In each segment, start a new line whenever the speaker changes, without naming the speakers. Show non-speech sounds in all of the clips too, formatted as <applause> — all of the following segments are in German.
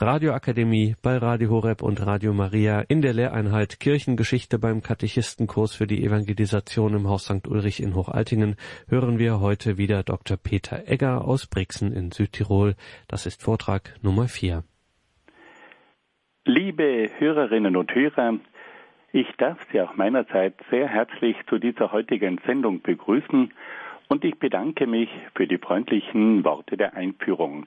Radioakademie bei Radio Horeb und Radio Maria in der Lehreinheit Kirchengeschichte beim Katechistenkurs für die Evangelisation im Haus St. Ulrich in Hochaltingen hören wir heute wieder Dr. Peter Egger aus Brixen in Südtirol. Das ist Vortrag Nummer 4.
Liebe Hörerinnen und Hörer, ich darf Sie auch meinerseits sehr herzlich zu dieser heutigen Sendung begrüßen und ich bedanke mich für die freundlichen Worte der Einführung.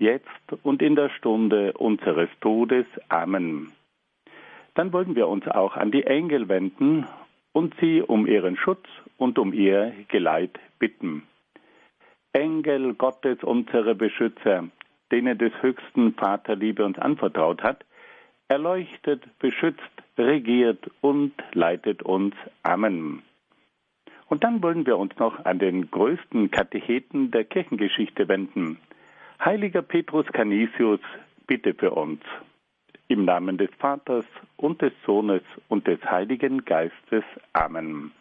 jetzt und in der Stunde unseres Todes. Amen. Dann wollen wir uns auch an die Engel wenden und sie um ihren Schutz und um ihr Geleit bitten. Engel Gottes, unsere Beschützer, denen des höchsten Vaterliebe uns anvertraut hat, erleuchtet, beschützt, regiert und leitet uns. Amen. Und dann wollen wir uns noch an den größten Katecheten der Kirchengeschichte wenden, Heiliger Petrus Canisius, bitte für uns. Im Namen des Vaters und des Sohnes und des Heiligen Geistes. Amen.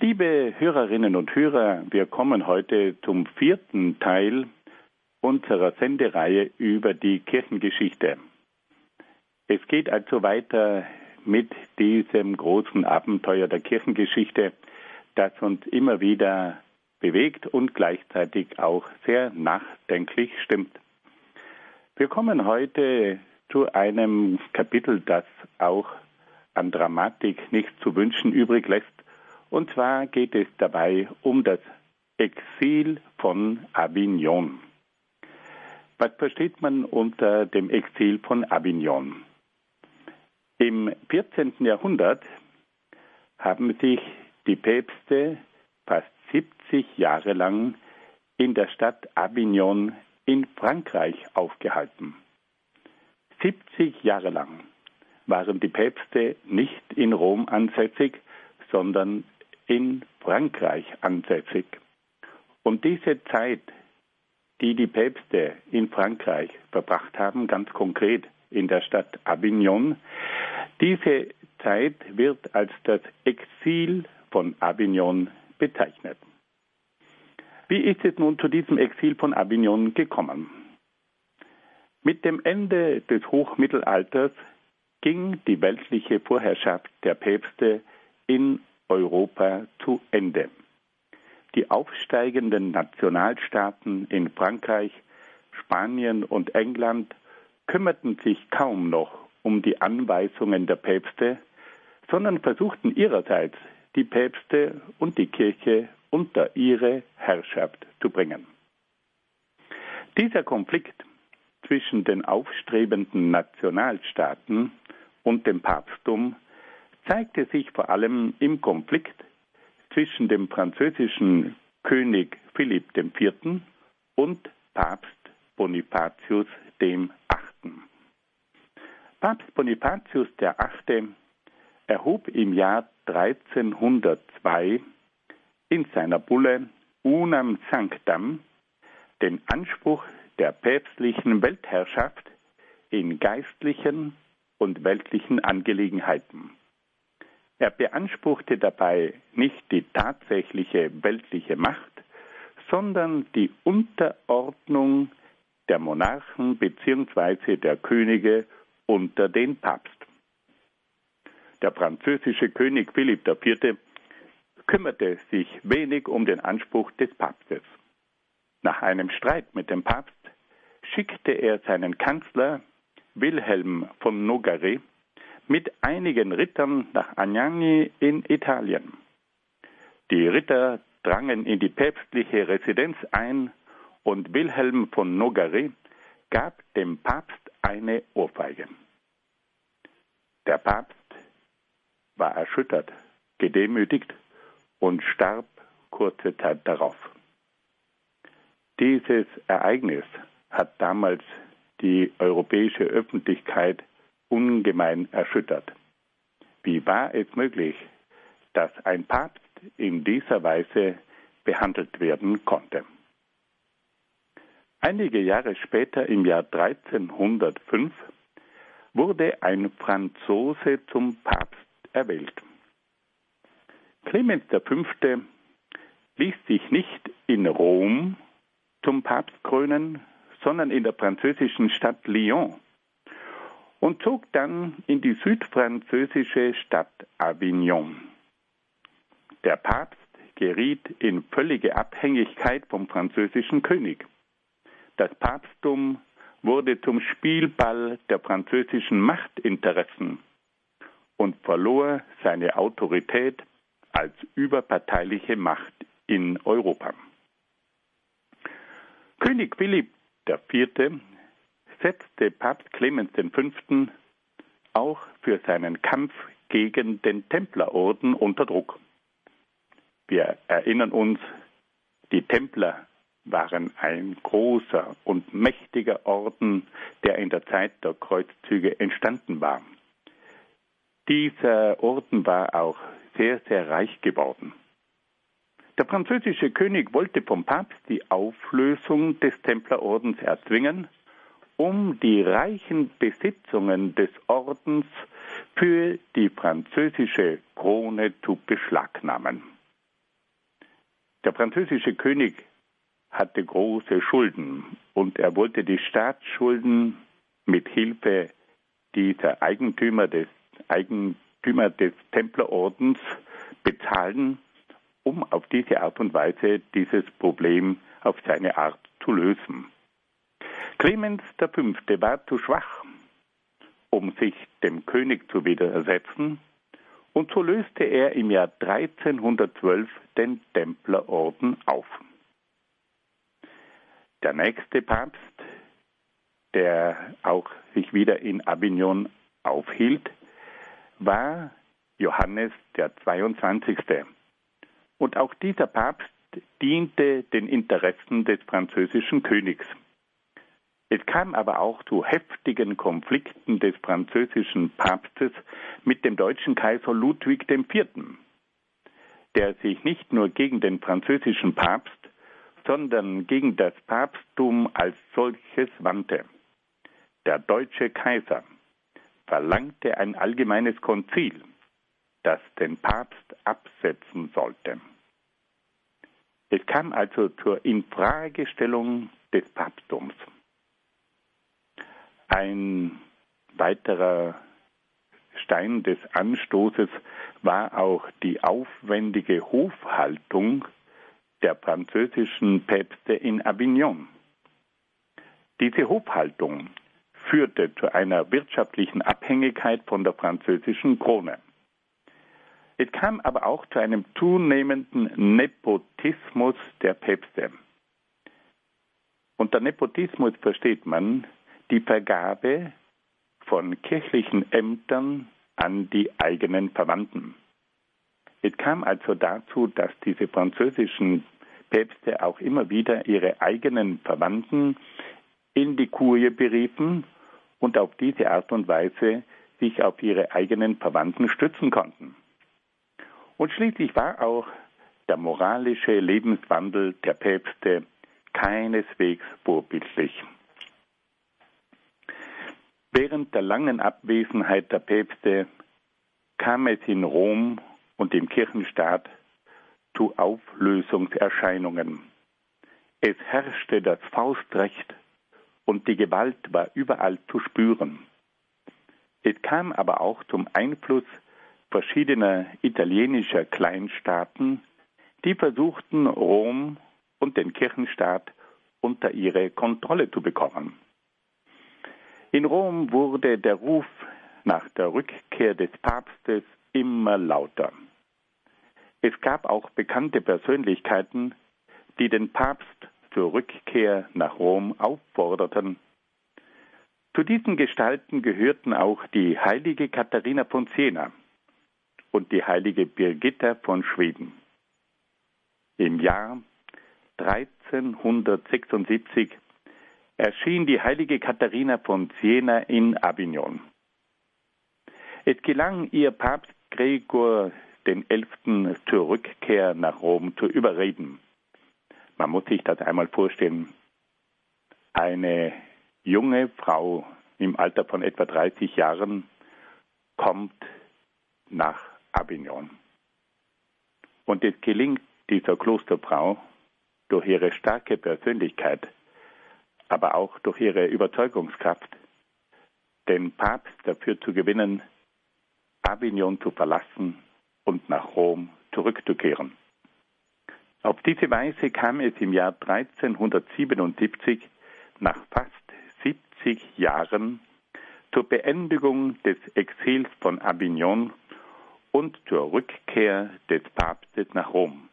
Liebe Hörerinnen und Hörer, wir kommen heute zum vierten Teil unserer Sendereihe über die Kirchengeschichte. Es geht also weiter mit diesem großen Abenteuer der Kirchengeschichte, das uns immer wieder bewegt und gleichzeitig auch sehr nachdenklich stimmt. Wir kommen heute zu einem Kapitel, das auch an Dramatik nichts zu wünschen übrig lässt. Und zwar geht es dabei um das Exil von Avignon. Was versteht man unter dem Exil von Avignon? Im 14. Jahrhundert haben sich die Päpste fast 70 Jahre lang in der Stadt Avignon in Frankreich aufgehalten. 70 Jahre lang waren die Päpste nicht in Rom ansässig, sondern in Frankreich ansässig. Und diese Zeit, die die Päpste in Frankreich verbracht haben, ganz konkret in der Stadt Avignon, diese Zeit wird als das Exil von Avignon bezeichnet. Wie ist es nun zu diesem Exil von Avignon gekommen? Mit dem Ende des Hochmittelalters ging die weltliche Vorherrschaft der Päpste in Europa zu Ende. Die aufsteigenden Nationalstaaten in Frankreich, Spanien und England kümmerten sich kaum noch um die Anweisungen der Päpste, sondern versuchten ihrerseits die Päpste und die Kirche unter ihre Herrschaft zu bringen. Dieser Konflikt zwischen den aufstrebenden Nationalstaaten und dem Papsttum zeigte sich vor allem im Konflikt zwischen dem französischen König Philipp IV. und Papst Bonifatius VIII. Papst Bonifatius VIII. erhob im Jahr 1302 in seiner Bulle Unam Sanctam den Anspruch der päpstlichen Weltherrschaft in geistlichen und weltlichen Angelegenheiten. Er beanspruchte dabei nicht die tatsächliche weltliche Macht, sondern die Unterordnung der Monarchen bzw. der Könige unter den Papst. Der französische König Philipp IV. kümmerte sich wenig um den Anspruch des Papstes. Nach einem Streit mit dem Papst schickte er seinen Kanzler Wilhelm von Nogaret mit einigen Rittern nach Agnani in Italien. Die Ritter drangen in die päpstliche Residenz ein und Wilhelm von Nogaret gab dem Papst eine Ohrfeige. Der Papst war erschüttert, gedemütigt und starb kurze Zeit darauf. Dieses Ereignis hat damals die europäische Öffentlichkeit ungemein erschüttert. Wie war es möglich, dass ein Papst in dieser Weise behandelt werden konnte? Einige Jahre später, im Jahr 1305, wurde ein Franzose zum Papst erwählt. Clemens V. ließ sich nicht in Rom zum Papst krönen, sondern in der französischen Stadt Lyon und zog dann in die südfranzösische Stadt Avignon. Der Papst geriet in völlige Abhängigkeit vom französischen König. Das Papsttum wurde zum Spielball der französischen Machtinteressen und verlor seine Autorität als überparteiliche Macht in Europa. König Philipp IV. setzte Papst Clemens V. auch für seinen Kampf gegen den Templerorden unter Druck. Wir erinnern uns, die Templer waren ein großer und mächtiger Orden, der in der Zeit der Kreuzzüge entstanden war. Dieser Orden war auch sehr, sehr reich geworden. Der französische König wollte vom Papst die Auflösung des Templerordens erzwingen, um die reichen Besitzungen des Ordens für die französische Krone zu beschlagnahmen. Der französische König hatte große Schulden und er wollte die Staatsschulden mit Hilfe dieser Eigentümer des Eigentümer des Templerordens bezahlen, um auf diese Art und Weise dieses Problem auf seine Art zu lösen. Clemens V. war zu schwach, um sich dem König zu widersetzen, und so löste er im Jahr 1312 den Templerorden auf. Der nächste Papst, der auch sich wieder in Avignon aufhielt, war Johannes der 22. Und auch dieser Papst diente den Interessen des französischen Königs. Es kam aber auch zu heftigen Konflikten des französischen Papstes mit dem deutschen Kaiser Ludwig IV., der sich nicht nur gegen den französischen Papst, sondern gegen das Papsttum als solches wandte. Der deutsche Kaiser verlangte ein allgemeines Konzil, das den Papst absetzen sollte. Es kam also zur Infragestellung des Papsttums. Ein weiterer Stein des Anstoßes war auch die aufwendige Hofhaltung der französischen Päpste in Avignon. Diese Hofhaltung führte zu einer wirtschaftlichen Abhängigkeit von der französischen Krone. Es kam aber auch zu einem zunehmenden Nepotismus der Päpste. Unter Nepotismus versteht man die Vergabe von kirchlichen Ämtern an die eigenen Verwandten. Es kam also dazu, dass diese französischen Päpste auch immer wieder ihre eigenen Verwandten in die Kurie beriefen und auf diese Art und Weise sich auf ihre eigenen Verwandten stützen konnten. Und schließlich war auch der moralische Lebenswandel der Päpste keineswegs vorbildlich. Während der langen Abwesenheit der Päpste kam es in Rom und im Kirchenstaat zu Auflösungserscheinungen. Es herrschte das Faustrecht und die Gewalt war überall zu spüren. Es kam aber auch zum Einfluss verschiedener italienischer Kleinstaaten, die versuchten, Rom und den Kirchenstaat unter ihre Kontrolle zu bekommen. In Rom wurde der Ruf nach der Rückkehr des Papstes immer lauter. Es gab auch bekannte Persönlichkeiten, die den Papst zur Rückkehr nach Rom aufforderten. Zu diesen Gestalten gehörten auch die heilige Katharina von Siena und die heilige Birgitta von Schweden. Im Jahr 1376 erschien die heilige Katharina von Siena in Avignon. Es gelang ihr Papst Gregor XI. zur Rückkehr nach Rom zu überreden. Man muss sich das einmal vorstellen. Eine junge Frau im Alter von etwa 30 Jahren kommt nach Avignon. Und es gelingt dieser Klosterfrau durch ihre starke Persönlichkeit, aber auch durch ihre Überzeugungskraft, den Papst dafür zu gewinnen, Avignon zu verlassen und nach Rom zurückzukehren. Auf diese Weise kam es im Jahr 1377 nach fast 70 Jahren zur Beendigung des Exils von Avignon und zur Rückkehr des Papstes nach Rom,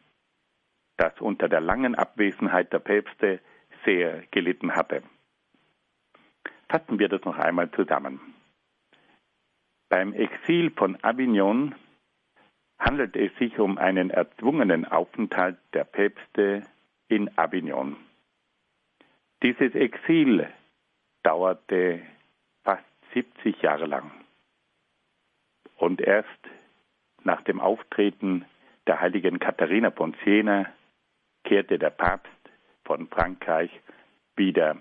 das unter der langen Abwesenheit der Päpste sehr gelitten hatte. Fassen wir das noch einmal zusammen. Beim Exil von Avignon handelt es sich um einen erzwungenen Aufenthalt der Päpste in Avignon. Dieses Exil dauerte fast 70 Jahre lang. Und erst nach dem Auftreten der heiligen Katharina von Siena kehrte der Papst von Frankreich wieder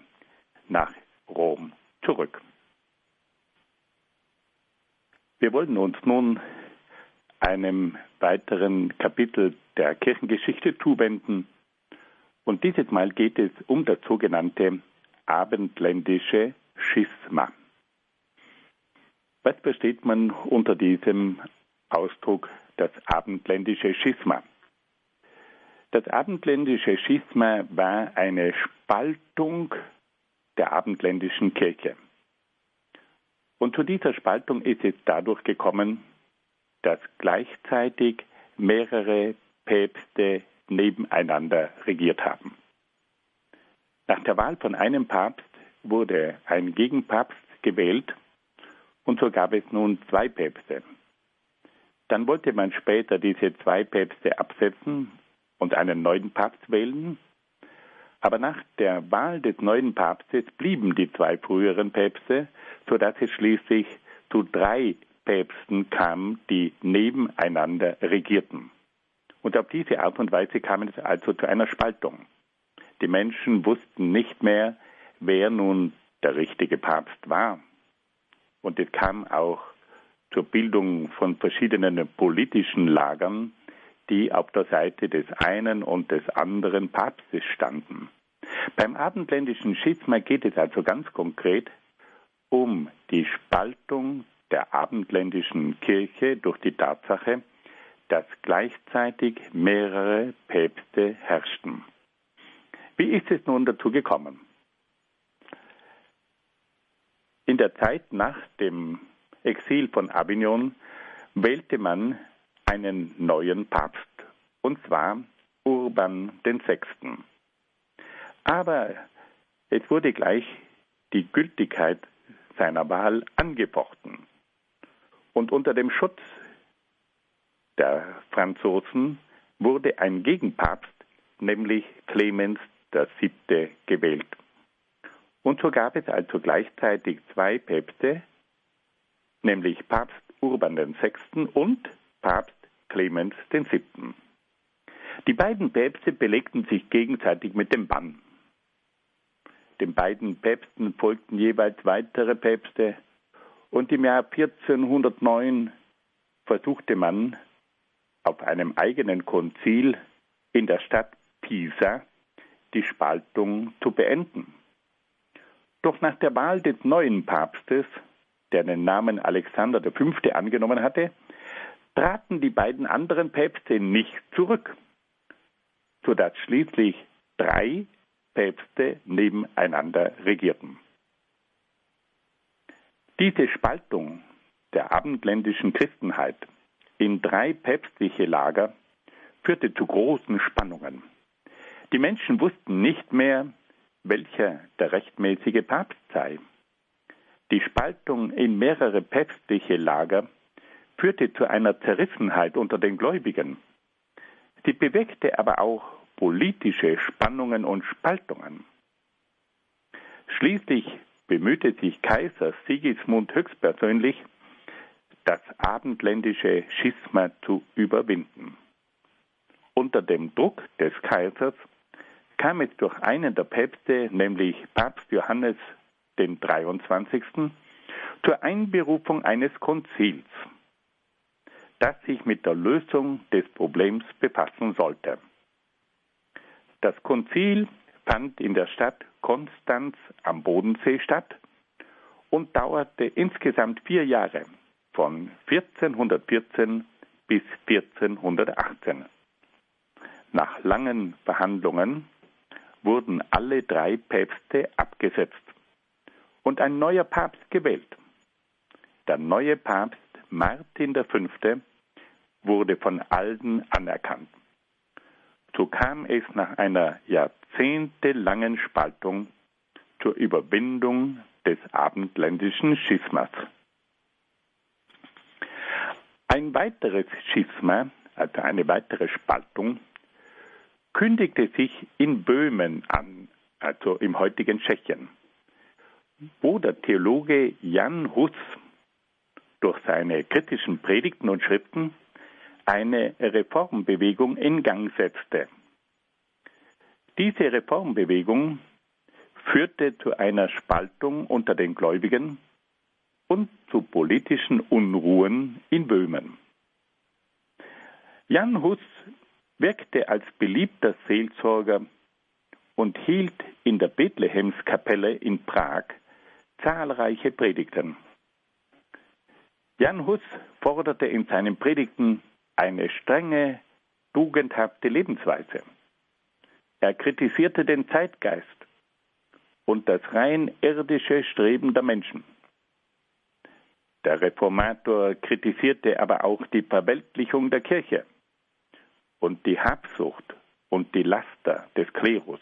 nach Rom zurück. Wir wollen uns nun einem weiteren Kapitel der Kirchengeschichte zuwenden. Und dieses Mal geht es um das sogenannte abendländische Schisma. Was versteht man unter diesem Ausdruck das abendländische Schisma? Das abendländische Schisma war eine Spaltung der abendländischen Kirche. Und zu dieser Spaltung ist es dadurch gekommen, dass gleichzeitig mehrere Päpste nebeneinander regiert haben. Nach der Wahl von einem Papst wurde ein Gegenpapst gewählt und so gab es nun zwei Päpste. Dann wollte man später diese zwei Päpste absetzen und einen neuen Papst wählen. Aber nach der Wahl des neuen Papstes blieben die zwei früheren Päpste, sodass es schließlich zu drei Päpsten kam, die nebeneinander regierten. Und auf diese Art und Weise kam es also zu einer Spaltung. Die Menschen wussten nicht mehr, wer nun der richtige Papst war. Und es kam auch zur Bildung von verschiedenen politischen Lagern, die auf der Seite des einen und des anderen Papstes standen. Beim abendländischen Schisma geht es also ganz konkret um die Spaltung der abendländischen Kirche durch die Tatsache, dass gleichzeitig mehrere Päpste herrschten. Wie ist es nun dazu gekommen? In der Zeit nach dem Exil von Avignon wählte man einen neuen Papst, und zwar Urban VI. Aber es wurde gleich die Gültigkeit seiner Wahl angefochten. Und unter dem Schutz der Franzosen wurde ein Gegenpapst, nämlich Clemens VII., gewählt. Und so gab es also gleichzeitig zwei Päpste, nämlich Papst Urban VI. und Papst Clemens VII. Die beiden Päpste belegten sich gegenseitig mit dem Bann. Den beiden Päpsten folgten jeweils weitere Päpste, und im Jahr 1409 versuchte man auf einem eigenen Konzil in der Stadt Pisa die Spaltung zu beenden. Doch nach der Wahl des neuen Papstes, der den Namen Alexander V. angenommen hatte, traten die beiden anderen Päpste nicht zurück, sodass schließlich drei Päpste nebeneinander regierten. Diese Spaltung der abendländischen Christenheit in drei päpstliche Lager führte zu großen Spannungen. Die Menschen wussten nicht mehr, welcher der rechtmäßige Papst sei. Die Spaltung in mehrere päpstliche Lager führte zu einer Zerrissenheit unter den Gläubigen. Sie bewegte aber auch politische Spannungen und Spaltungen. Schließlich bemühte sich Kaiser Sigismund höchstpersönlich, das abendländische Schisma zu überwinden. Unter dem Druck des Kaisers kam es durch einen der Päpste, nämlich Papst Johannes den 23., zur Einberufung eines Konzils, das sich mit der Lösung des Problems befassen sollte. Das Konzil fand in der Stadt Konstanz am Bodensee statt und dauerte insgesamt vier Jahre, von 1414 bis 1418. Nach langen Verhandlungen wurden alle drei Päpste abgesetzt und ein neuer Papst gewählt. Der neue Papst Martin V. wurde von allen anerkannt. So kam es nach einer jahrzehntelangen Spaltung zur Überwindung des abendländischen Schismas. Ein weiteres Schisma, also eine weitere Spaltung, kündigte sich in Böhmen an, also im heutigen Tschechien wo der Theologe Jan Hus durch seine kritischen Predigten und Schriften eine Reformbewegung in Gang setzte. Diese Reformbewegung führte zu einer Spaltung unter den Gläubigen und zu politischen Unruhen in Böhmen. Jan Hus wirkte als beliebter Seelsorger und hielt in der Bethlehemskapelle in Prag zahlreiche Predigten. Jan Hus forderte in seinen Predigten eine strenge, tugendhafte Lebensweise. Er kritisierte den Zeitgeist und das rein irdische Streben der Menschen. Der Reformator kritisierte aber auch die Verweltlichung der Kirche und die Habsucht und die Laster des Klerus.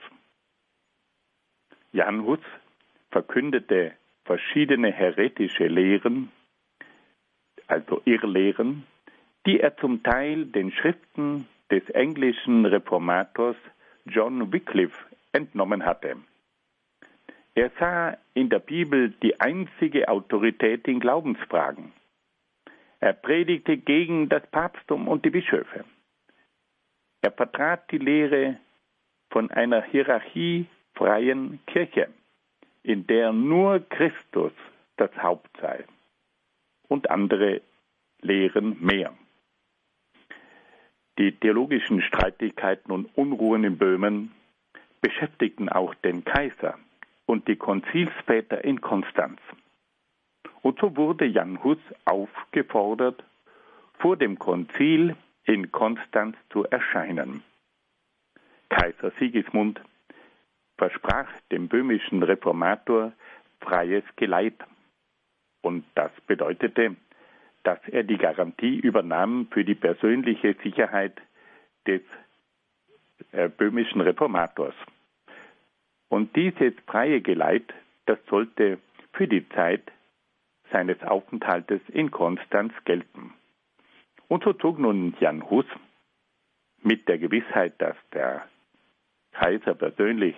Jan Hus verkündete verschiedene heretische Lehren, also Irrlehren, die er zum Teil den Schriften des englischen Reformators John Wycliffe entnommen hatte. Er sah in der Bibel die einzige Autorität in Glaubensfragen. Er predigte gegen das Papsttum und die Bischöfe. Er vertrat die Lehre von einer hierarchiefreien Kirche in der nur Christus das Haupt sei und andere lehren mehr. Die theologischen Streitigkeiten und Unruhen in Böhmen beschäftigten auch den Kaiser und die Konzilsväter in Konstanz. Und so wurde Jan Hus aufgefordert, vor dem Konzil in Konstanz zu erscheinen. Kaiser Sigismund versprach dem böhmischen Reformator freies Geleit. Und das bedeutete, dass er die Garantie übernahm für die persönliche Sicherheit des äh, böhmischen Reformators. Und dieses freie Geleit, das sollte für die Zeit seines Aufenthaltes in Konstanz gelten. Und so zog nun Jan Hus mit der Gewissheit, dass der Kaiser persönlich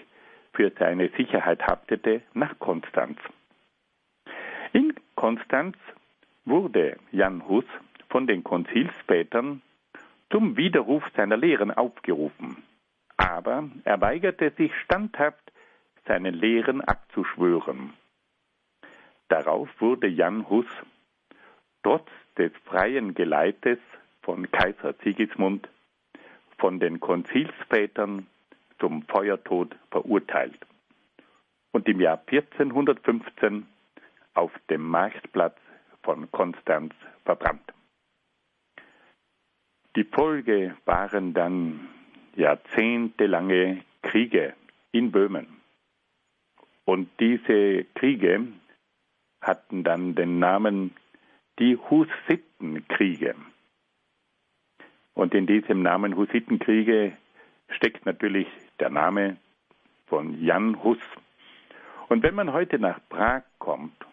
für seine Sicherheit haftete, nach Konstanz. In Konstanz wurde Jan Hus von den Konzilsvätern zum Widerruf seiner Lehren aufgerufen, aber er weigerte sich standhaft, seinen Lehren abzuschwören. Darauf wurde Jan Hus trotz des freien Geleites von Kaiser Sigismund von den Konzilsvätern zum Feuertod verurteilt und im Jahr 1415 auf dem Marktplatz von Konstanz verbrannt. Die Folge waren dann jahrzehntelange Kriege in Böhmen. Und diese Kriege hatten dann den Namen die Hussitenkriege. Und in diesem Namen Hussitenkriege steckt natürlich der Name von Jan Hus. Und wenn man heute nach Prag kommt,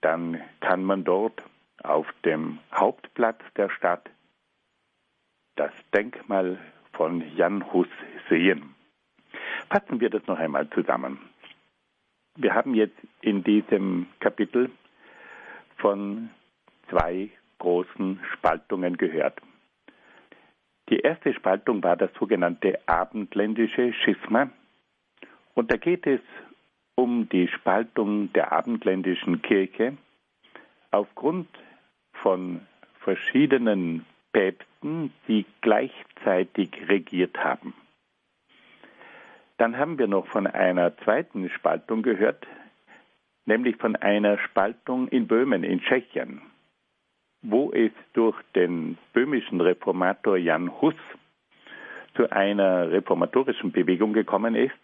dann kann man dort auf dem Hauptplatz der Stadt das Denkmal von Jan Hus sehen. Fassen wir das noch einmal zusammen. Wir haben jetzt in diesem Kapitel von zwei großen Spaltungen gehört. Die erste Spaltung war das sogenannte abendländische Schisma. Und da geht es um die Spaltung der abendländischen Kirche aufgrund von verschiedenen Päpsten, die gleichzeitig regiert haben. Dann haben wir noch von einer zweiten Spaltung gehört, nämlich von einer Spaltung in Böhmen, in Tschechien wo es durch den böhmischen Reformator Jan Hus zu einer reformatorischen Bewegung gekommen ist,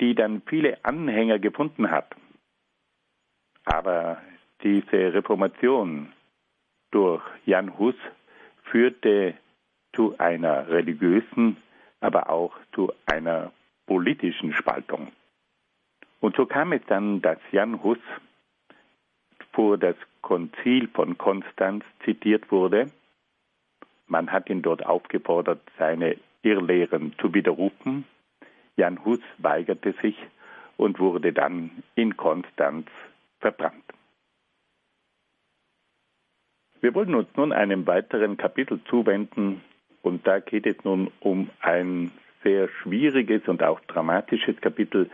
die dann viele Anhänger gefunden hat. Aber diese Reformation durch Jan Hus führte zu einer religiösen, aber auch zu einer politischen Spaltung. Und so kam es dann, dass Jan Hus vor das Konzil von Konstanz zitiert wurde. Man hat ihn dort aufgefordert, seine Irrlehren zu widerrufen. Jan Hus weigerte sich und wurde dann in Konstanz verbrannt. Wir wollen uns nun einem weiteren Kapitel zuwenden und da geht es nun um ein sehr schwieriges und auch dramatisches Kapitel,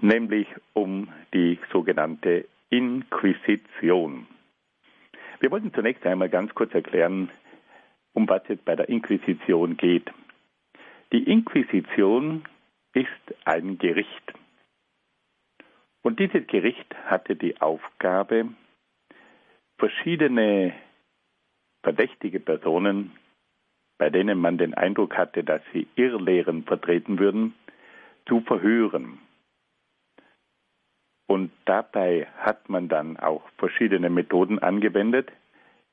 nämlich um die sogenannte Inquisition. Wir wollten zunächst einmal ganz kurz erklären, um was es bei der Inquisition geht. Die Inquisition ist ein Gericht. Und dieses Gericht hatte die Aufgabe, verschiedene verdächtige Personen, bei denen man den Eindruck hatte, dass sie Irrlehren vertreten würden, zu verhören. Und dabei hat man dann auch verschiedene Methoden angewendet.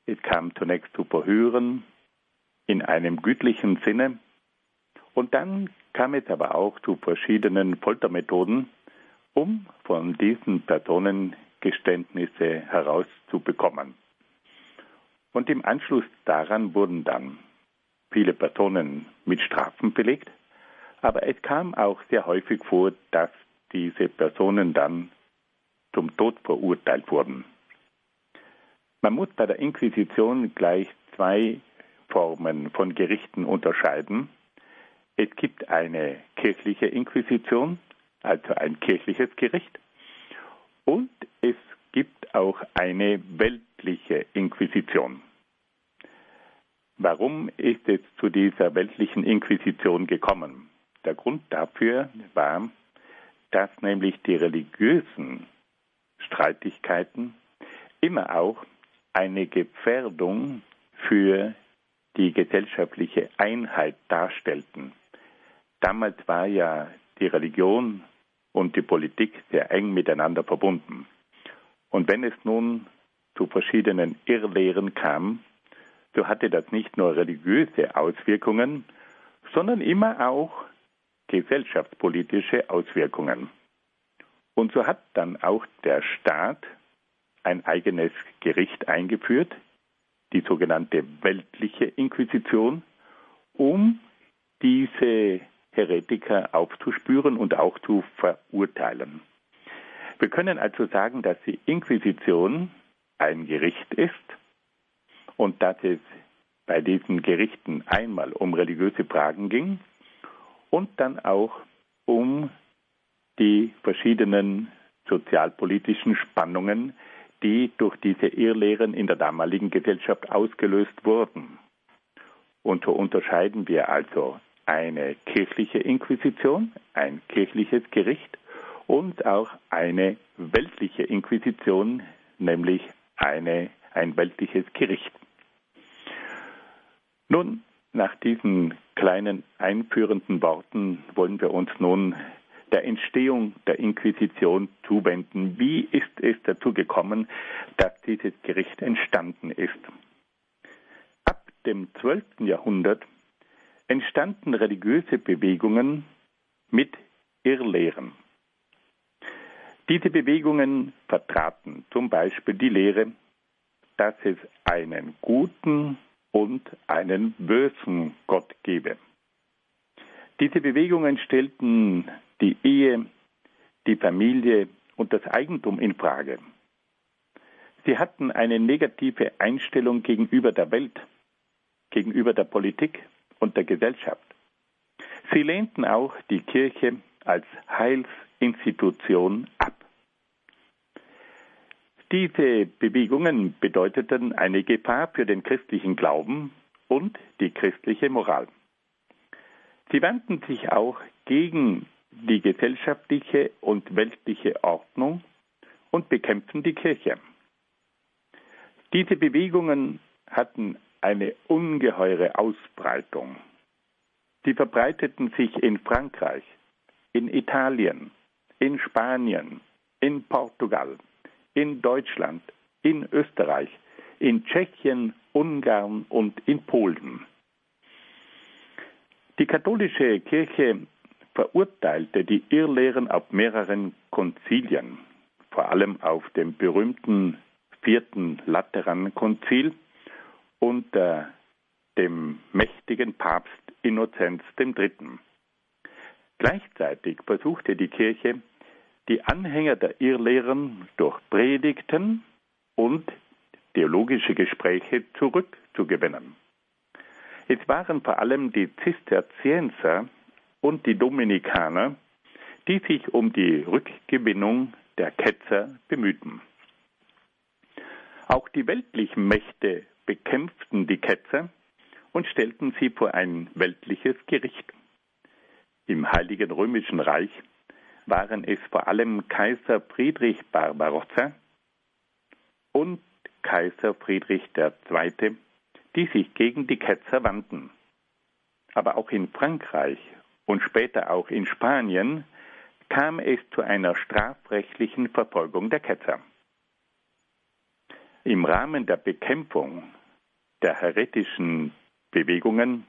Es kam zunächst zu Verhören in einem gütlichen Sinne und dann kam es aber auch zu verschiedenen Foltermethoden, um von diesen Personen Geständnisse herauszubekommen. Und im Anschluss daran wurden dann viele Personen mit Strafen belegt, aber es kam auch sehr häufig vor, dass diese Personen dann zum Tod verurteilt wurden. Man muss bei der Inquisition gleich zwei Formen von Gerichten unterscheiden. Es gibt eine kirchliche Inquisition, also ein kirchliches Gericht, und es gibt auch eine weltliche Inquisition. Warum ist es zu dieser weltlichen Inquisition gekommen? Der Grund dafür war, dass nämlich die religiösen Streitigkeiten immer auch eine Gefährdung für die gesellschaftliche Einheit darstellten. Damals war ja die Religion und die Politik sehr eng miteinander verbunden. Und wenn es nun zu verschiedenen Irrlehren kam, so hatte das nicht nur religiöse Auswirkungen, sondern immer auch gesellschaftspolitische Auswirkungen. Und so hat dann auch der Staat ein eigenes Gericht eingeführt, die sogenannte weltliche Inquisition, um diese Heretiker aufzuspüren und auch zu verurteilen. Wir können also sagen, dass die Inquisition ein Gericht ist und dass es bei diesen Gerichten einmal um religiöse Fragen ging und dann auch um die verschiedenen sozialpolitischen Spannungen, die durch diese Irrlehren in der damaligen Gesellschaft ausgelöst wurden. Und so unterscheiden wir also eine kirchliche Inquisition, ein kirchliches Gericht und auch eine weltliche Inquisition, nämlich eine, ein weltliches Gericht. Nun, nach diesen kleinen einführenden Worten wollen wir uns nun der Entstehung der Inquisition zuwenden. Wie ist es dazu gekommen, dass dieses Gericht entstanden ist? Ab dem 12. Jahrhundert entstanden religiöse Bewegungen mit Irrlehren. Diese Bewegungen vertraten zum Beispiel die Lehre, dass es einen guten und einen bösen Gott gebe. Diese Bewegungen stellten die Ehe, die Familie und das Eigentum in Frage. Sie hatten eine negative Einstellung gegenüber der Welt, gegenüber der Politik und der Gesellschaft. Sie lehnten auch die Kirche als Heilsinstitution ab. Diese Bewegungen bedeuteten eine Gefahr für den christlichen Glauben und die christliche Moral. Sie wandten sich auch gegen die gesellschaftliche und weltliche Ordnung und bekämpften die Kirche. Diese Bewegungen hatten eine ungeheure Ausbreitung. Sie verbreiteten sich in Frankreich, in Italien, in Spanien, in Portugal, in Deutschland, in Österreich, in Tschechien, Ungarn und in Polen. Die katholische Kirche verurteilte die Irrlehren auf mehreren Konzilien, vor allem auf dem berühmten vierten Laterankonzil unter dem mächtigen Papst Innozenz III. Gleichzeitig versuchte die Kirche, die Anhänger der Irrlehren durch Predigten und theologische Gespräche zurückzugewinnen. Es waren vor allem die Zisterzienser und die Dominikaner, die sich um die Rückgewinnung der Ketzer bemühten. Auch die weltlichen Mächte bekämpften die Ketzer und stellten sie vor ein weltliches Gericht. Im Heiligen Römischen Reich waren es vor allem Kaiser Friedrich Barbarossa und Kaiser Friedrich II., die sich gegen die Ketzer wandten. Aber auch in Frankreich und später auch in Spanien kam es zu einer strafrechtlichen Verfolgung der Ketzer. Im Rahmen der Bekämpfung der heretischen Bewegungen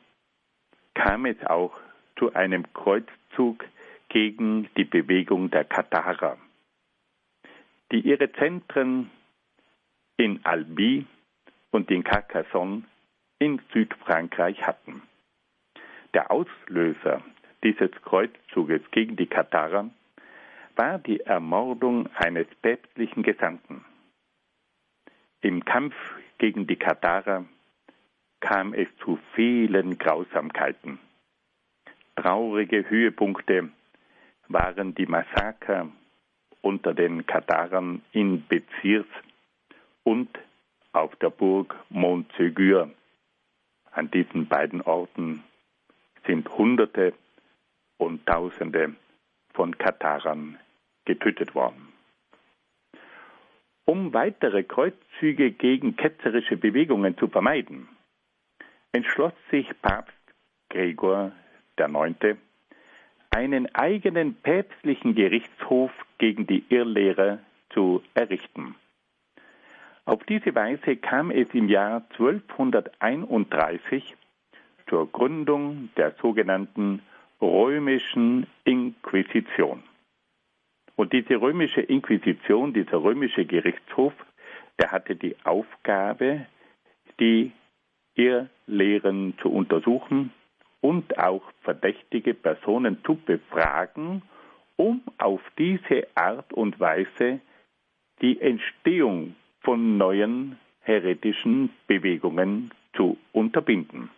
kam es auch zu einem Kreuzzug gegen die Bewegung der Katharer, die ihre Zentren in Albi und in Carcassonne in Südfrankreich hatten. Der Auslöser dieses Kreuzzuges gegen die Katharer war die Ermordung eines päpstlichen Gesandten. Im Kampf gegen die Katharer kam es zu vielen Grausamkeiten. Traurige Höhepunkte waren die Massaker unter den Katharern in Bezirs und auf der Burg Montségur. An diesen beiden Orten sind Hunderte und Tausende von Katharern getötet worden. Um weitere Kreuzzüge gegen ketzerische Bewegungen zu vermeiden, entschloss sich Papst Gregor IX., einen eigenen päpstlichen Gerichtshof gegen die Irrlehrer zu errichten. Auf diese Weise kam es im Jahr 1231 zur Gründung der sogenannten römischen Inquisition. Und diese römische Inquisition, dieser römische Gerichtshof, der hatte die Aufgabe, die Irrlehren zu untersuchen und auch verdächtige Personen zu befragen, um auf diese Art und Weise die Entstehung von neuen heretischen Bewegungen zu unterbinden.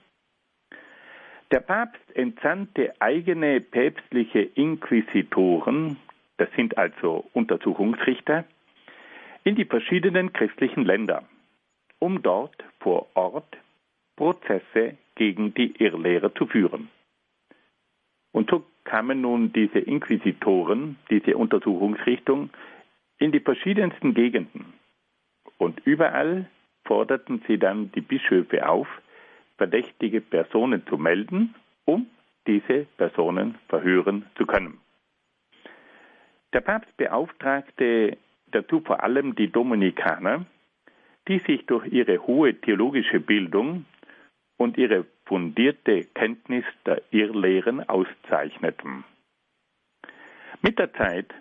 Der Papst entsandte eigene päpstliche Inquisitoren, das sind also Untersuchungsrichter, in die verschiedenen christlichen Länder, um dort vor Ort Prozesse gegen die Irrlehre zu führen. Und so kamen nun diese Inquisitoren, diese Untersuchungsrichtung, in die verschiedensten Gegenden. Und überall forderten sie dann die Bischöfe auf, verdächtige Personen zu melden, um diese Personen verhören zu können. Der Papst beauftragte dazu vor allem die Dominikaner, die sich durch ihre hohe theologische Bildung und ihre fundierte Kenntnis der Irrlehren auszeichneten. Mit der Zeit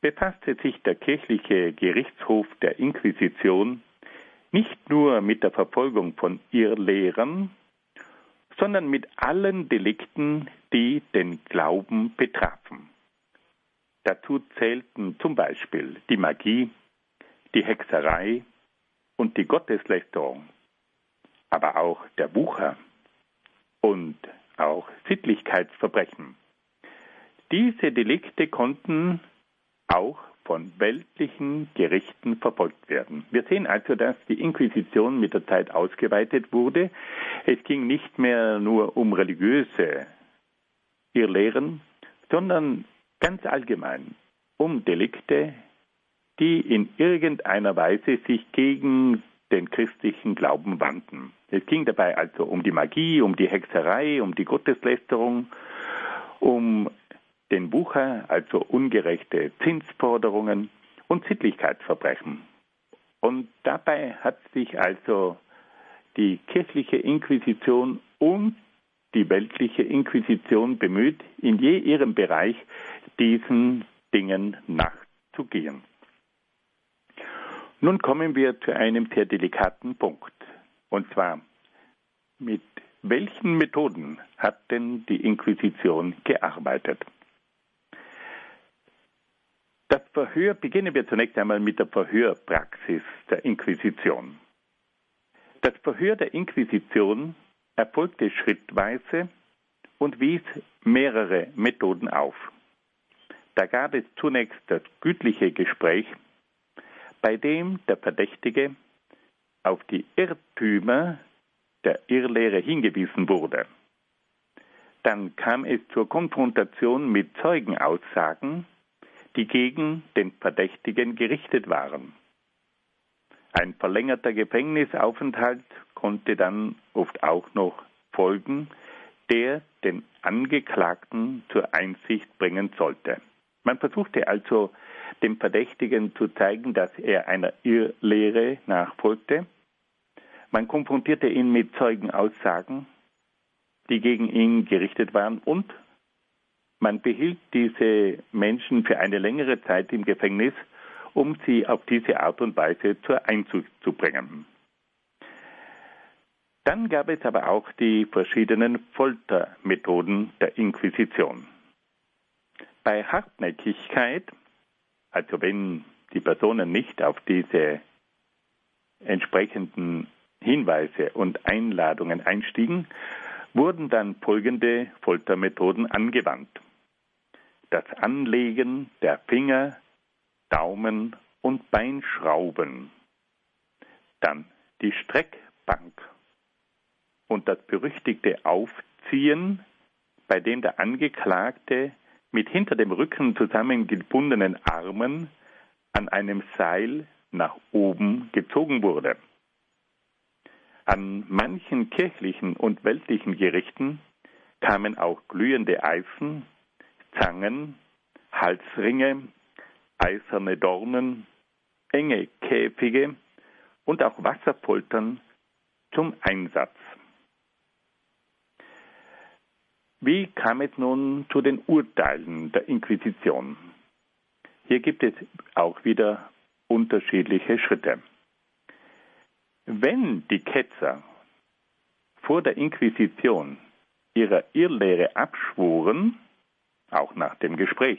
befasste sich der kirchliche Gerichtshof der Inquisition nicht nur mit der Verfolgung von Irrlehrern, sondern mit allen Delikten, die den Glauben betrafen. Dazu zählten zum Beispiel die Magie, die Hexerei und die Gotteslästerung, aber auch der Wucher und auch Sittlichkeitsverbrechen. Diese Delikte konnten auch von weltlichen Gerichten verfolgt werden. Wir sehen also, dass die Inquisition mit der Zeit ausgeweitet wurde. Es ging nicht mehr nur um religiöse Irrlehren, sondern ganz allgemein um Delikte, die in irgendeiner Weise sich gegen den christlichen Glauben wandten. Es ging dabei also um die Magie, um die Hexerei, um die Gotteslästerung, um den Wucher, also ungerechte Zinsforderungen und Sittlichkeitsverbrechen. Und dabei hat sich also die kirchliche Inquisition und die weltliche Inquisition bemüht, in je ihrem Bereich diesen Dingen nachzugehen. Nun kommen wir zu einem sehr delikaten Punkt. Und zwar, mit welchen Methoden hat denn die Inquisition gearbeitet? Das Verhör, beginnen wir zunächst einmal mit der Verhörpraxis der Inquisition. Das Verhör der Inquisition erfolgte schrittweise und wies mehrere Methoden auf. Da gab es zunächst das gütliche Gespräch, bei dem der Verdächtige auf die Irrtümer der Irrlehre hingewiesen wurde. Dann kam es zur Konfrontation mit Zeugenaussagen, die gegen den Verdächtigen gerichtet waren. Ein verlängerter Gefängnisaufenthalt konnte dann oft auch noch folgen, der den Angeklagten zur Einsicht bringen sollte. Man versuchte also dem Verdächtigen zu zeigen, dass er einer Irrlehre nachfolgte. Man konfrontierte ihn mit Zeugenaussagen, die gegen ihn gerichtet waren und man behielt diese Menschen für eine längere Zeit im Gefängnis, um sie auf diese Art und Weise zur Einzug zu bringen. Dann gab es aber auch die verschiedenen Foltermethoden der Inquisition. Bei Hartnäckigkeit, also wenn die Personen nicht auf diese entsprechenden Hinweise und Einladungen einstiegen, wurden dann folgende Foltermethoden angewandt. Das Anlegen der Finger, Daumen und Beinschrauben. Dann die Streckbank und das berüchtigte Aufziehen, bei dem der Angeklagte mit hinter dem Rücken zusammengebundenen Armen an einem Seil nach oben gezogen wurde. An manchen kirchlichen und weltlichen Gerichten kamen auch glühende Eisen, Zangen, Halsringe, eiserne Dornen, enge Käfige und auch Wasserpoltern zum Einsatz. Wie kam es nun zu den Urteilen der Inquisition? Hier gibt es auch wieder unterschiedliche Schritte. Wenn die Ketzer vor der Inquisition ihrer Irrlehre abschworen, auch nach dem Gespräch,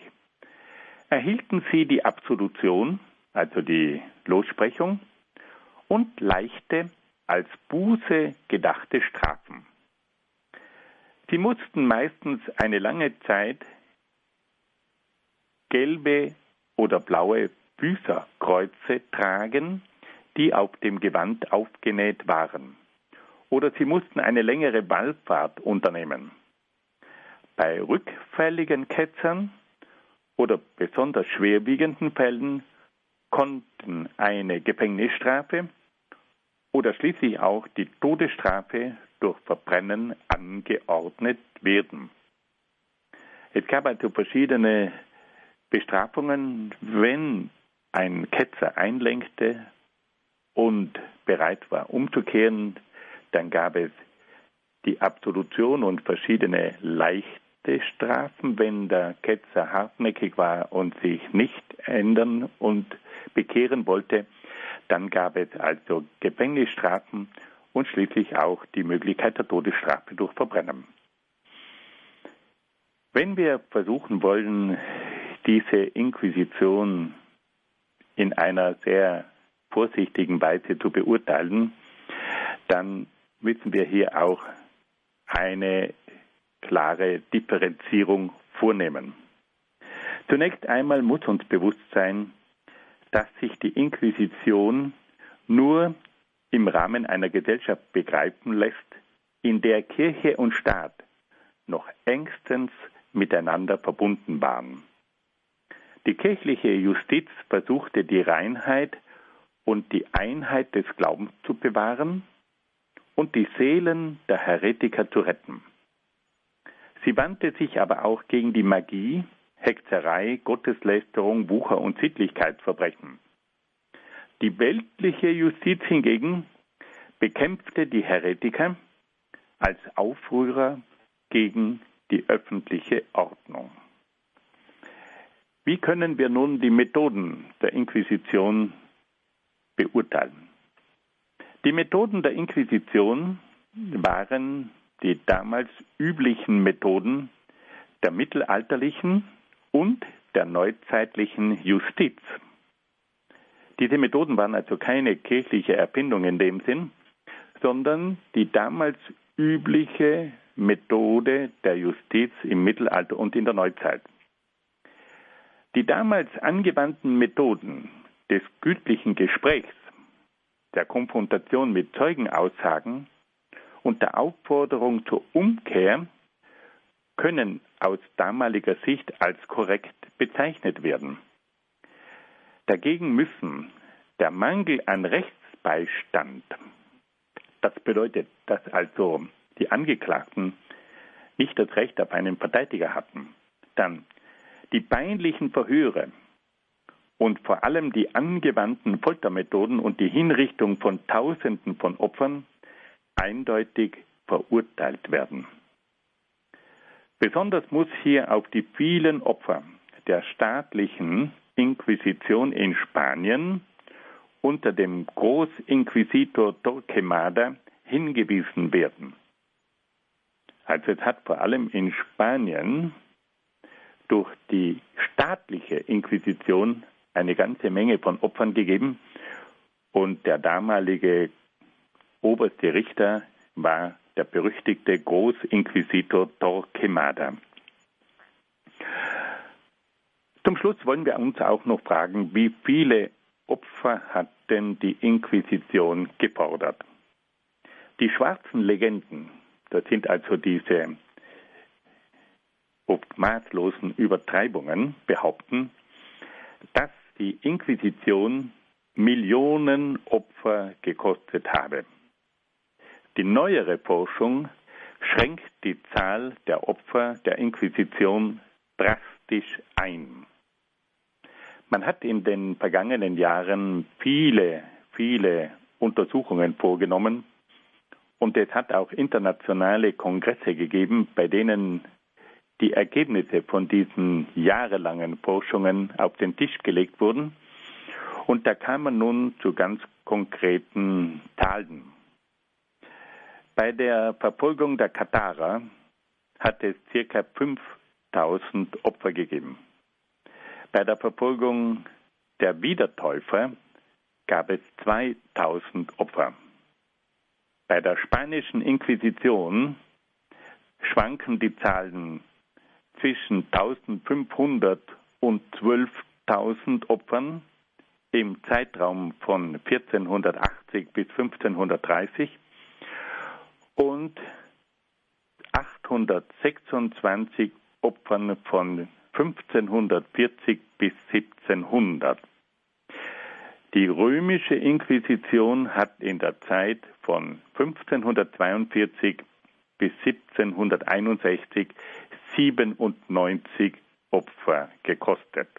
erhielten sie die Absolution, also die Lossprechung, und leichte als Buße gedachte Strafen. Sie mussten meistens eine lange Zeit gelbe oder blaue Büßerkreuze tragen, die auf dem Gewand aufgenäht waren. Oder sie mussten eine längere Wallfahrt unternehmen. Bei rückfälligen Ketzern oder besonders schwerwiegenden Fällen konnten eine Gefängnisstrafe oder schließlich auch die Todesstrafe durch Verbrennen angeordnet werden. Es gab also verschiedene Bestrafungen, wenn ein Ketzer einlenkte und bereit war umzukehren, dann gab es die Absolution und verschiedene leichte Strafen, wenn der Ketzer hartnäckig war und sich nicht ändern und bekehren wollte. Dann gab es also Gefängnisstrafen und schließlich auch die Möglichkeit der Todesstrafe durch Verbrennen. Wenn wir versuchen wollen, diese Inquisition in einer sehr vorsichtigen Weise zu beurteilen, dann müssen wir hier auch eine klare Differenzierung vornehmen. Zunächst einmal muss uns bewusst sein, dass sich die Inquisition nur im Rahmen einer Gesellschaft begreifen lässt, in der Kirche und Staat noch engstens miteinander verbunden waren. Die kirchliche Justiz versuchte die Reinheit und die Einheit des Glaubens zu bewahren und die Seelen der Heretiker zu retten. Sie wandte sich aber auch gegen die Magie, Hexerei, Gotteslästerung, Wucher und Sittlichkeitsverbrechen. Die weltliche Justiz hingegen bekämpfte die Heretiker als Aufrührer gegen die öffentliche Ordnung. Wie können wir nun die Methoden der Inquisition beurteilen? Die Methoden der Inquisition waren die damals üblichen Methoden der mittelalterlichen und der neuzeitlichen Justiz. Diese Methoden waren also keine kirchliche Erfindung in dem Sinn, sondern die damals übliche Methode der Justiz im Mittelalter und in der Neuzeit. Die damals angewandten Methoden des gütlichen Gesprächs, der Konfrontation mit Zeugenaussagen und der Aufforderung zur Umkehr können aus damaliger Sicht als korrekt bezeichnet werden. Dagegen müssen der Mangel an Rechtsbeistand, das bedeutet, dass also die Angeklagten nicht das Recht auf einen Verteidiger hatten, dann die peinlichen Verhöre und vor allem die angewandten Foltermethoden und die Hinrichtung von Tausenden von Opfern eindeutig verurteilt werden. Besonders muss hier auf die vielen Opfer der staatlichen Inquisition in Spanien unter dem Großinquisitor Torquemada hingewiesen werden. Also es hat vor allem in Spanien durch die staatliche Inquisition eine ganze Menge von Opfern gegeben und der damalige oberste Richter war der berüchtigte Großinquisitor Torquemada. Zum Schluss wollen wir uns auch noch fragen, wie viele Opfer hat denn die Inquisition gefordert? Die schwarzen Legenden, das sind also diese oft maßlosen Übertreibungen behaupten, dass die Inquisition Millionen Opfer gekostet habe. Die neuere Forschung schränkt die Zahl der Opfer der Inquisition drastisch ein. Man hat in den vergangenen Jahren viele, viele Untersuchungen vorgenommen und es hat auch internationale Kongresse gegeben, bei denen die Ergebnisse von diesen jahrelangen Forschungen auf den Tisch gelegt wurden. Und da kam man nun zu ganz konkreten Zahlen. Bei der Verfolgung der Katarer hat es circa 5000 Opfer gegeben. Bei der Verfolgung der Wiedertäufer gab es 2000 Opfer. Bei der spanischen Inquisition schwanken die Zahlen zwischen 1500 und 12.000 Opfern im Zeitraum von 1480 bis 1530 und 826 Opfern von 1540 bis 1700. Die römische Inquisition hat in der Zeit von 1542 bis 1761 97 Opfer gekostet.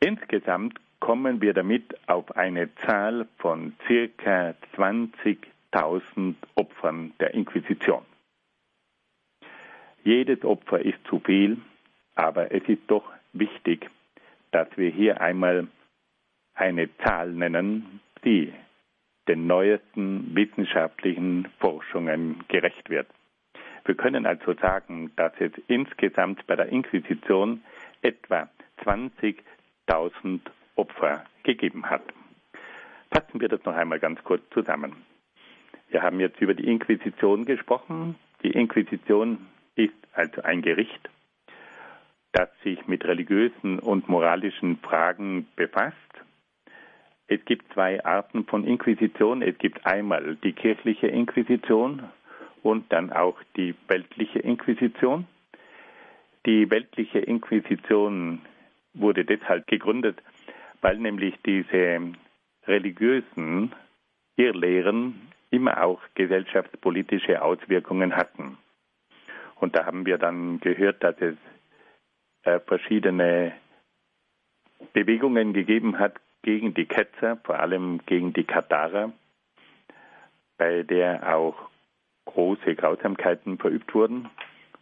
Insgesamt kommen wir damit auf eine Zahl von circa 20.000 Opfern der Inquisition. Jedes Opfer ist zu viel, aber es ist doch wichtig, dass wir hier einmal eine Zahl nennen, die den neuesten wissenschaftlichen Forschungen gerecht wird. Wir können also sagen, dass es insgesamt bei der Inquisition etwa 20.000 Opfer gegeben hat. Fassen wir das noch einmal ganz kurz zusammen. Wir haben jetzt über die Inquisition gesprochen. Die Inquisition ist also ein Gericht, das sich mit religiösen und moralischen Fragen befasst. Es gibt zwei Arten von Inquisition. Es gibt einmal die kirchliche Inquisition und dann auch die weltliche Inquisition. Die weltliche Inquisition wurde deshalb gegründet, weil nämlich diese religiösen Irrlehren immer auch gesellschaftspolitische Auswirkungen hatten. Und da haben wir dann gehört, dass es äh, verschiedene Bewegungen gegeben hat gegen die Ketzer, vor allem gegen die Katarer, bei der auch große Grausamkeiten verübt wurden.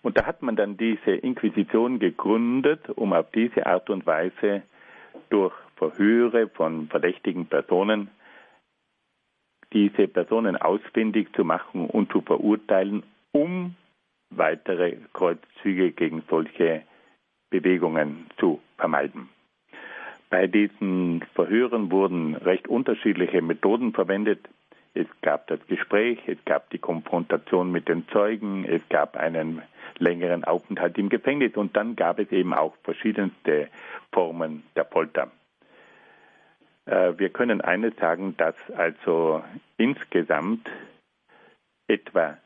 Und da hat man dann diese Inquisition gegründet, um auf diese Art und Weise durch Verhöre von verdächtigen Personen diese Personen ausfindig zu machen und zu verurteilen, um weitere Kreuzzüge gegen solche Bewegungen zu vermeiden. Bei diesen Verhören wurden recht unterschiedliche Methoden verwendet. Es gab das Gespräch, es gab die Konfrontation mit den Zeugen, es gab einen längeren Aufenthalt im Gefängnis und dann gab es eben auch verschiedenste Formen der Folter. Äh, wir können eines sagen, dass also insgesamt etwa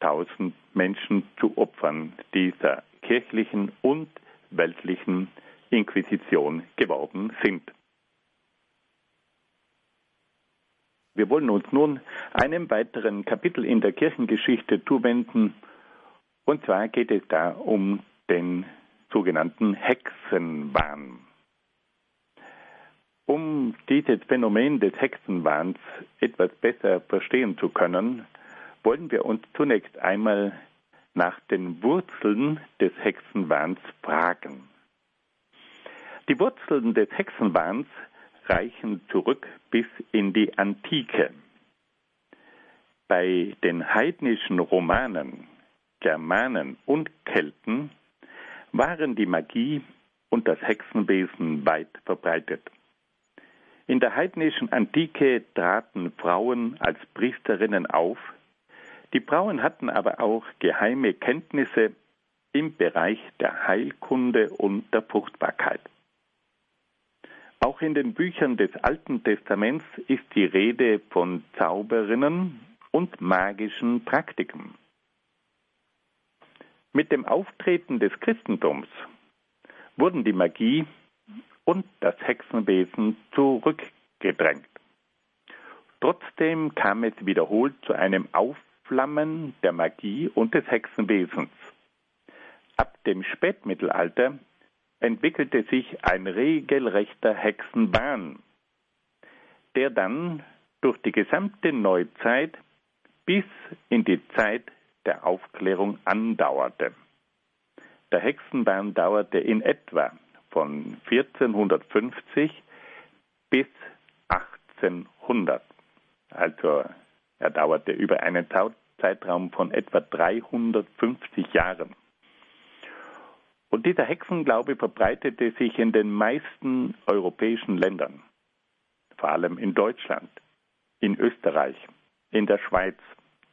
20.000 Menschen zu Opfern dieser kirchlichen und weltlichen Inquisition geworden sind. Wir wollen uns nun einem weiteren Kapitel in der Kirchengeschichte zuwenden, und zwar geht es da um den sogenannten Hexenwahn. Um dieses Phänomen des Hexenwahns etwas besser verstehen zu können, wollen wir uns zunächst einmal nach den Wurzeln des Hexenwahns fragen. Die Wurzeln des Hexenwahns reichen zurück bis in die Antike. Bei den heidnischen Romanen, Germanen und Kelten waren die Magie und das Hexenwesen weit verbreitet. In der heidnischen Antike traten Frauen als Priesterinnen auf. Die Frauen hatten aber auch geheime Kenntnisse im Bereich der Heilkunde und der Fruchtbarkeit. Auch in den Büchern des Alten Testaments ist die Rede von Zauberinnen und magischen Praktiken. Mit dem Auftreten des Christentums wurden die Magie und das Hexenwesen zurückgedrängt. Trotzdem kam es wiederholt zu einem Aufflammen der Magie und des Hexenwesens. Ab dem Spätmittelalter entwickelte sich ein regelrechter Hexenwahn, der dann durch die gesamte Neuzeit bis in die Zeit der Aufklärung andauerte. Der Hexenwahn dauerte in etwa von 1450 bis 1800. Also er dauerte über einen Zeitraum von etwa 350 Jahren. Und dieser Hexenglaube verbreitete sich in den meisten europäischen Ländern, vor allem in Deutschland, in Österreich, in der Schweiz,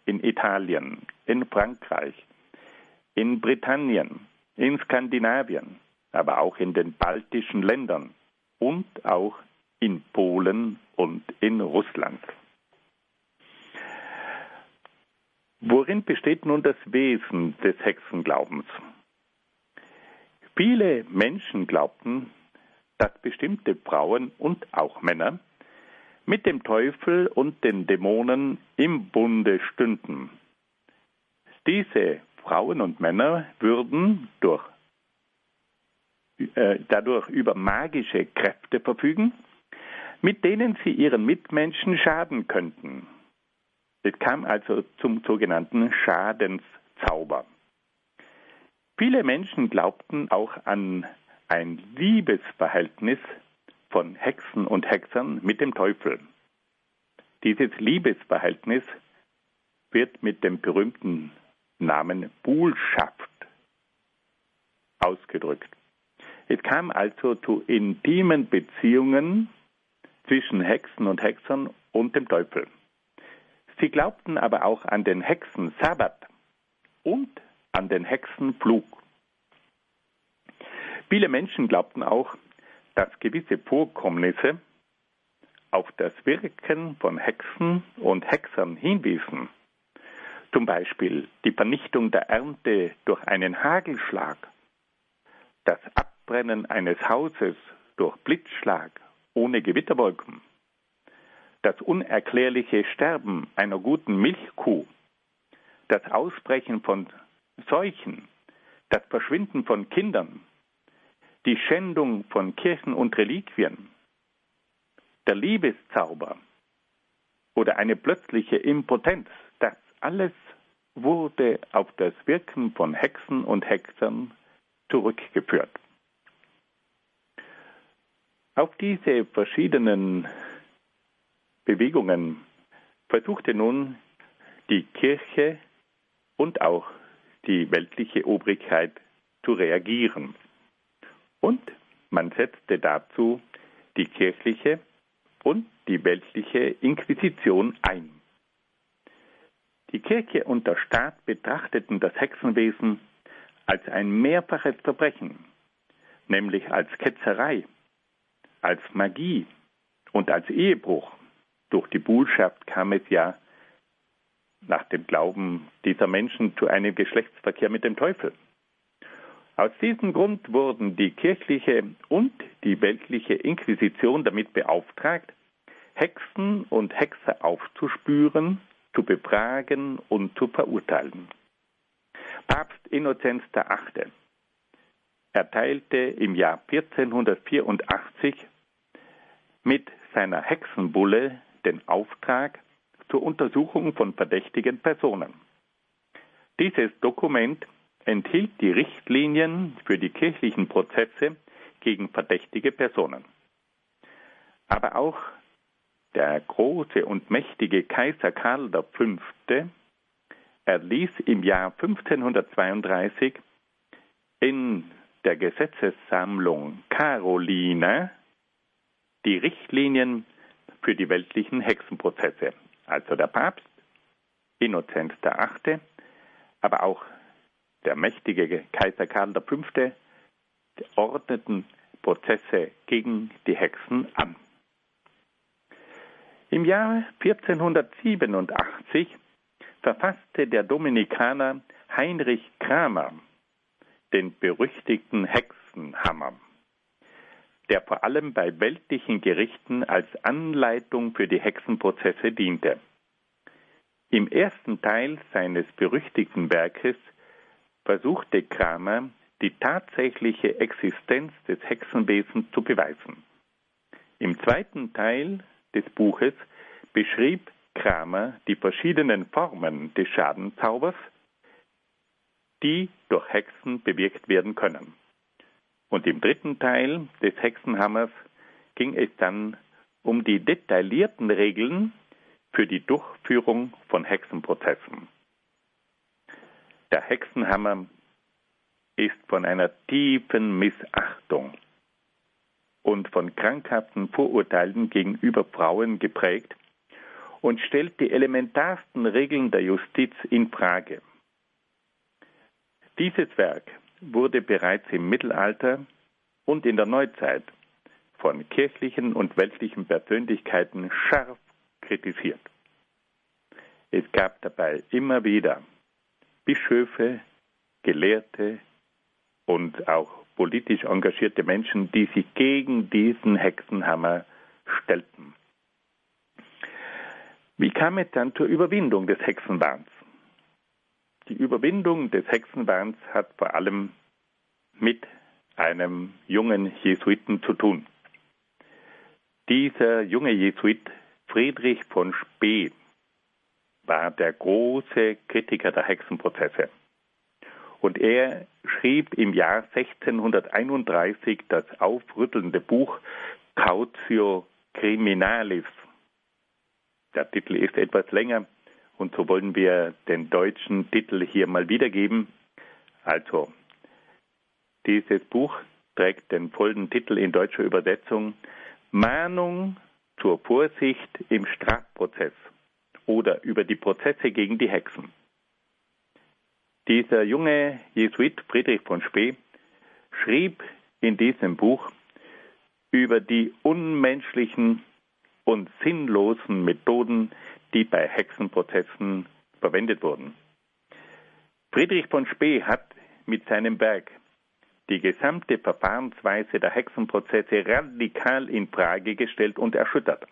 in Italien, in Frankreich, in Britannien, in Skandinavien, aber auch in den baltischen Ländern und auch in Polen und in Russland. Worin besteht nun das Wesen des Hexenglaubens? Viele Menschen glaubten, dass bestimmte Frauen und auch Männer mit dem Teufel und den Dämonen im Bunde stünden. Diese Frauen und Männer würden durch äh, dadurch über magische Kräfte verfügen, mit denen sie ihren Mitmenschen schaden könnten. Es kam also zum sogenannten Schadenszauber. Viele Menschen glaubten auch an ein Liebesverhältnis von Hexen und Hexern mit dem Teufel. Dieses Liebesverhältnis wird mit dem berühmten Namen Buhlschaft ausgedrückt. Es kam also zu intimen Beziehungen zwischen Hexen und Hexern und dem Teufel. Sie glaubten aber auch an den Hexen Sabbat und an den Hexenflug. Viele Menschen glaubten auch, dass gewisse Vorkommnisse auf das Wirken von Hexen und Hexern hinwiesen. Zum Beispiel die Vernichtung der Ernte durch einen Hagelschlag, das Abbrennen eines Hauses durch Blitzschlag ohne Gewitterwolken, das unerklärliche Sterben einer guten Milchkuh, das Ausbrechen von Seuchen, das Verschwinden von Kindern, die Schändung von Kirchen und Reliquien, der Liebeszauber oder eine plötzliche Impotenz, das alles wurde auf das Wirken von Hexen und Hexern zurückgeführt. Auf diese verschiedenen Bewegungen versuchte nun die Kirche und auch die weltliche Obrigkeit zu reagieren. Und man setzte dazu die kirchliche und die weltliche Inquisition ein. Die Kirche und der Staat betrachteten das Hexenwesen als ein mehrfaches Verbrechen, nämlich als Ketzerei, als Magie und als Ehebruch. Durch die Buhlschaft kam es ja nach dem Glauben dieser Menschen zu einem Geschlechtsverkehr mit dem Teufel. Aus diesem Grund wurden die kirchliche und die weltliche Inquisition damit beauftragt, Hexen und Hexer aufzuspüren, zu befragen und zu verurteilen. Papst Innozenz VIII. erteilte im Jahr 1484 mit seiner Hexenbulle den Auftrag zur Untersuchung von verdächtigen Personen. Dieses Dokument enthielt die Richtlinien für die kirchlichen Prozesse gegen verdächtige Personen. Aber auch der große und mächtige Kaiser Karl V. erließ im Jahr 1532 in der Gesetzessammlung Carolina die Richtlinien für die weltlichen Hexenprozesse. Also der Papst, Innozenz VIII., aber auch der mächtige Kaiser Karl V. ordneten Prozesse gegen die Hexen an. Im Jahr 1487 verfasste der Dominikaner Heinrich Kramer den berüchtigten Hexenhammer, der vor allem bei weltlichen Gerichten als Anleitung für die Hexenprozesse diente. Im ersten Teil seines berüchtigten Werkes versuchte Kramer, die tatsächliche Existenz des Hexenwesens zu beweisen. Im zweiten Teil des Buches beschrieb Kramer die verschiedenen Formen des Schadenzaubers, die durch Hexen bewirkt werden können. Und im dritten Teil des Hexenhammers ging es dann um die detaillierten Regeln für die Durchführung von Hexenprozessen. Der Hexenhammer ist von einer tiefen Missachtung und von krankhaften Vorurteilen gegenüber Frauen geprägt und stellt die elementarsten Regeln der Justiz in Frage. Dieses Werk wurde bereits im Mittelalter und in der Neuzeit von kirchlichen und weltlichen Persönlichkeiten scharf kritisiert. Es gab dabei immer wieder Bischöfe, Gelehrte und auch politisch engagierte Menschen, die sich gegen diesen Hexenhammer stellten. Wie kam es dann zur Überwindung des Hexenwahns? Die Überwindung des Hexenwahns hat vor allem mit einem jungen Jesuiten zu tun. Dieser junge Jesuit Friedrich von Spee war der große Kritiker der Hexenprozesse. Und er schrieb im Jahr 1631 das aufrüttelnde Buch Cautio Criminalis. Der Titel ist etwas länger und so wollen wir den deutschen Titel hier mal wiedergeben. Also, dieses Buch trägt den vollen Titel in deutscher Übersetzung Mahnung zur Vorsicht im Strafprozess oder über die Prozesse gegen die Hexen. Dieser junge Jesuit Friedrich von Spee schrieb in diesem Buch über die unmenschlichen und sinnlosen Methoden, die bei Hexenprozessen verwendet wurden. Friedrich von Spee hat mit seinem Werk die gesamte Verfahrensweise der Hexenprozesse radikal in Frage gestellt und erschüttert.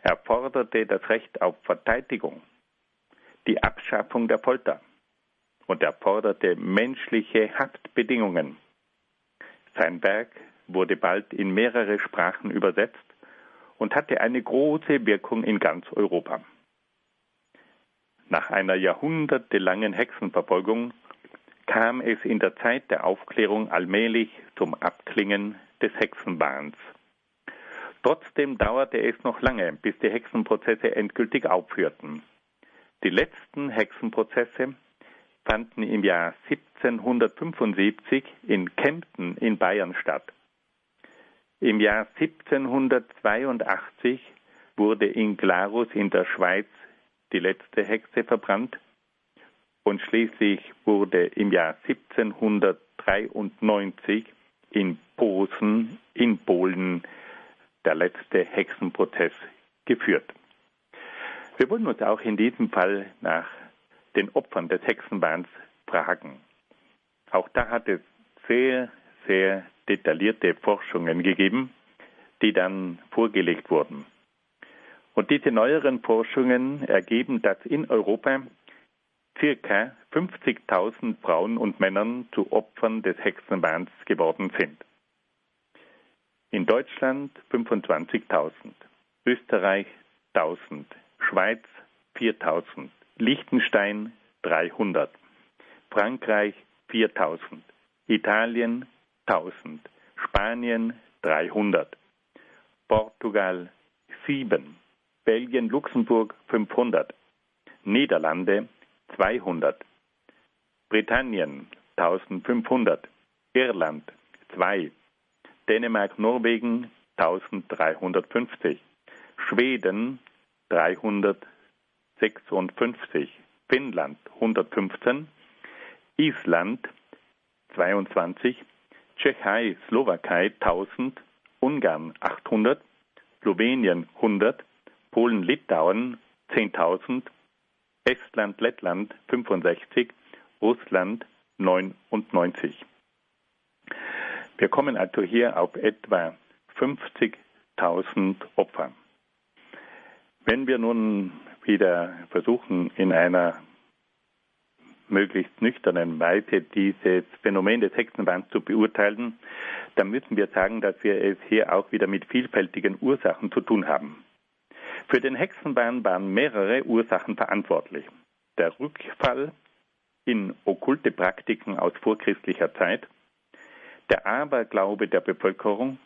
Er forderte das Recht auf Verteidigung, die Abschaffung der Folter und er forderte menschliche Haftbedingungen. Sein Werk wurde bald in mehrere Sprachen übersetzt und hatte eine große Wirkung in ganz Europa. Nach einer jahrhundertelangen Hexenverfolgung kam es in der Zeit der Aufklärung allmählich zum Abklingen des Hexenwahns. Trotzdem dauerte es noch lange, bis die Hexenprozesse endgültig aufhörten. Die letzten Hexenprozesse fanden im Jahr 1775 in Kempten in Bayern statt. Im Jahr 1782 wurde in Glarus in der Schweiz die letzte Hexe verbrannt und schließlich wurde im Jahr 1793 in Posen in Polen der letzte Hexenprozess geführt. Wir wollen uns auch in diesem Fall nach den Opfern des Hexenwahns fragen. Auch da hat es sehr, sehr detaillierte Forschungen gegeben, die dann vorgelegt wurden. Und diese neueren Forschungen ergeben, dass in Europa circa 50.000 Frauen und Männern zu Opfern des Hexenwahns geworden sind. In Deutschland 25.000, Österreich 1000, Schweiz 4000, Liechtenstein 300, Frankreich 4000, Italien 1000, Spanien 300, Portugal 7, Belgien, Luxemburg 500, Niederlande 200, Britannien 1500, Irland 2, Dänemark, Norwegen 1350, Schweden 356, Finnland 115, Island 22, Tschechei, Slowakei 1000, Ungarn 800, Slowenien 100, Polen, Litauen 10.000, Estland, Lettland 65, Russland 99. Wir kommen also hier auf etwa 50.000 Opfer. Wenn wir nun wieder versuchen, in einer möglichst nüchternen Weise dieses Phänomen des Hexenwahns zu beurteilen, dann müssen wir sagen, dass wir es hier auch wieder mit vielfältigen Ursachen zu tun haben. Für den Hexenwahn waren mehrere Ursachen verantwortlich. Der Rückfall in okkulte Praktiken aus vorchristlicher Zeit, der Aberglaube der Bevölkerung,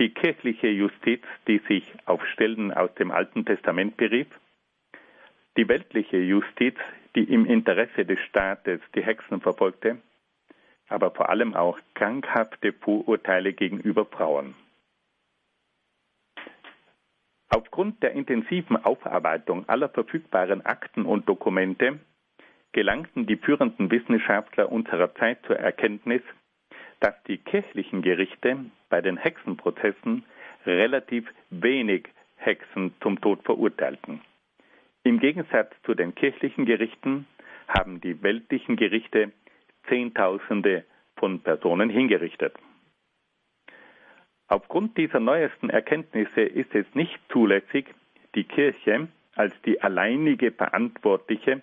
die kirchliche Justiz, die sich auf Stellen aus dem Alten Testament berief, die weltliche Justiz, die im Interesse des Staates die Hexen verfolgte, aber vor allem auch krankhafte Vorurteile gegenüber Frauen. Aufgrund der intensiven Aufarbeitung aller verfügbaren Akten und Dokumente gelangten die führenden Wissenschaftler unserer Zeit zur Erkenntnis, dass die kirchlichen Gerichte bei den Hexenprozessen relativ wenig Hexen zum Tod verurteilten. Im Gegensatz zu den kirchlichen Gerichten haben die weltlichen Gerichte Zehntausende von Personen hingerichtet. Aufgrund dieser neuesten Erkenntnisse ist es nicht zulässig, die Kirche als die alleinige Verantwortliche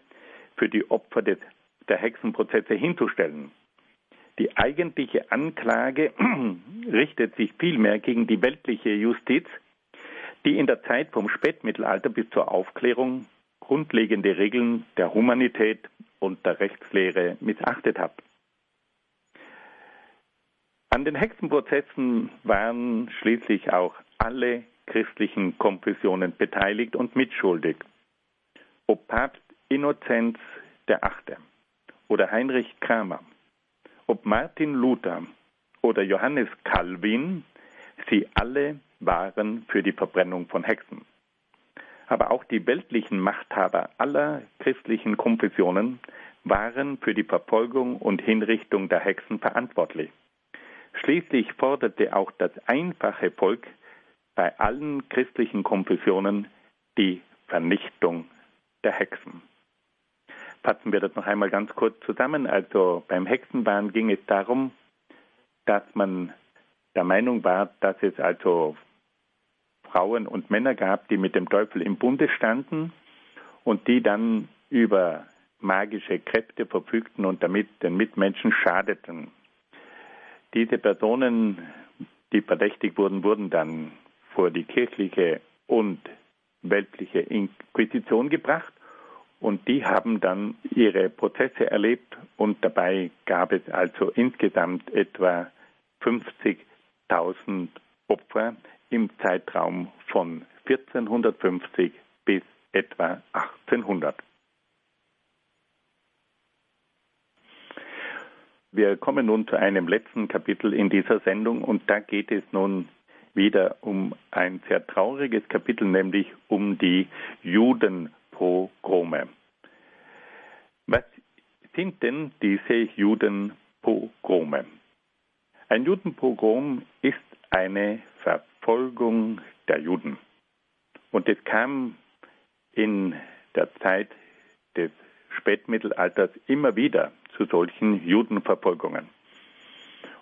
für die Opfer des, der Hexenprozesse hinzustellen. Die eigentliche Anklage <clears throat> richtet sich vielmehr gegen die weltliche Justiz, die in der Zeit vom Spätmittelalter bis zur Aufklärung grundlegende Regeln der Humanität und der Rechtslehre missachtet hat. An den Hexenprozessen waren schließlich auch alle christlichen Konfessionen beteiligt und mitschuldig. Ob Papst Innozenz VIII. oder Heinrich Kramer, ob Martin Luther oder Johannes Calvin, sie alle waren für die Verbrennung von Hexen. Aber auch die weltlichen Machthaber aller christlichen Konfessionen waren für die Verfolgung und Hinrichtung der Hexen verantwortlich. Schließlich forderte auch das einfache Volk bei allen christlichen Konfessionen die Vernichtung der Hexen. Fassen wir das noch einmal ganz kurz zusammen. Also beim Hexenwahn ging es darum, dass man der Meinung war, dass es also Frauen und Männer gab, die mit dem Teufel im Bunde standen und die dann über magische Kräfte verfügten und damit den Mitmenschen schadeten. Diese Personen, die verdächtigt wurden, wurden dann vor die kirchliche und weltliche Inquisition gebracht und die haben dann ihre Prozesse erlebt und dabei gab es also insgesamt etwa 50.000 Opfer im Zeitraum von 1450 bis etwa 1800. Wir kommen nun zu einem letzten Kapitel in dieser Sendung und da geht es nun wieder um ein sehr trauriges Kapitel, nämlich um die Judenpogrome. Was sind denn diese Judenpogrome? Ein Judenpogrom ist eine Verfolgung der Juden. Und es kam in der Zeit des Spätmittelalters immer wieder zu solchen Judenverfolgungen.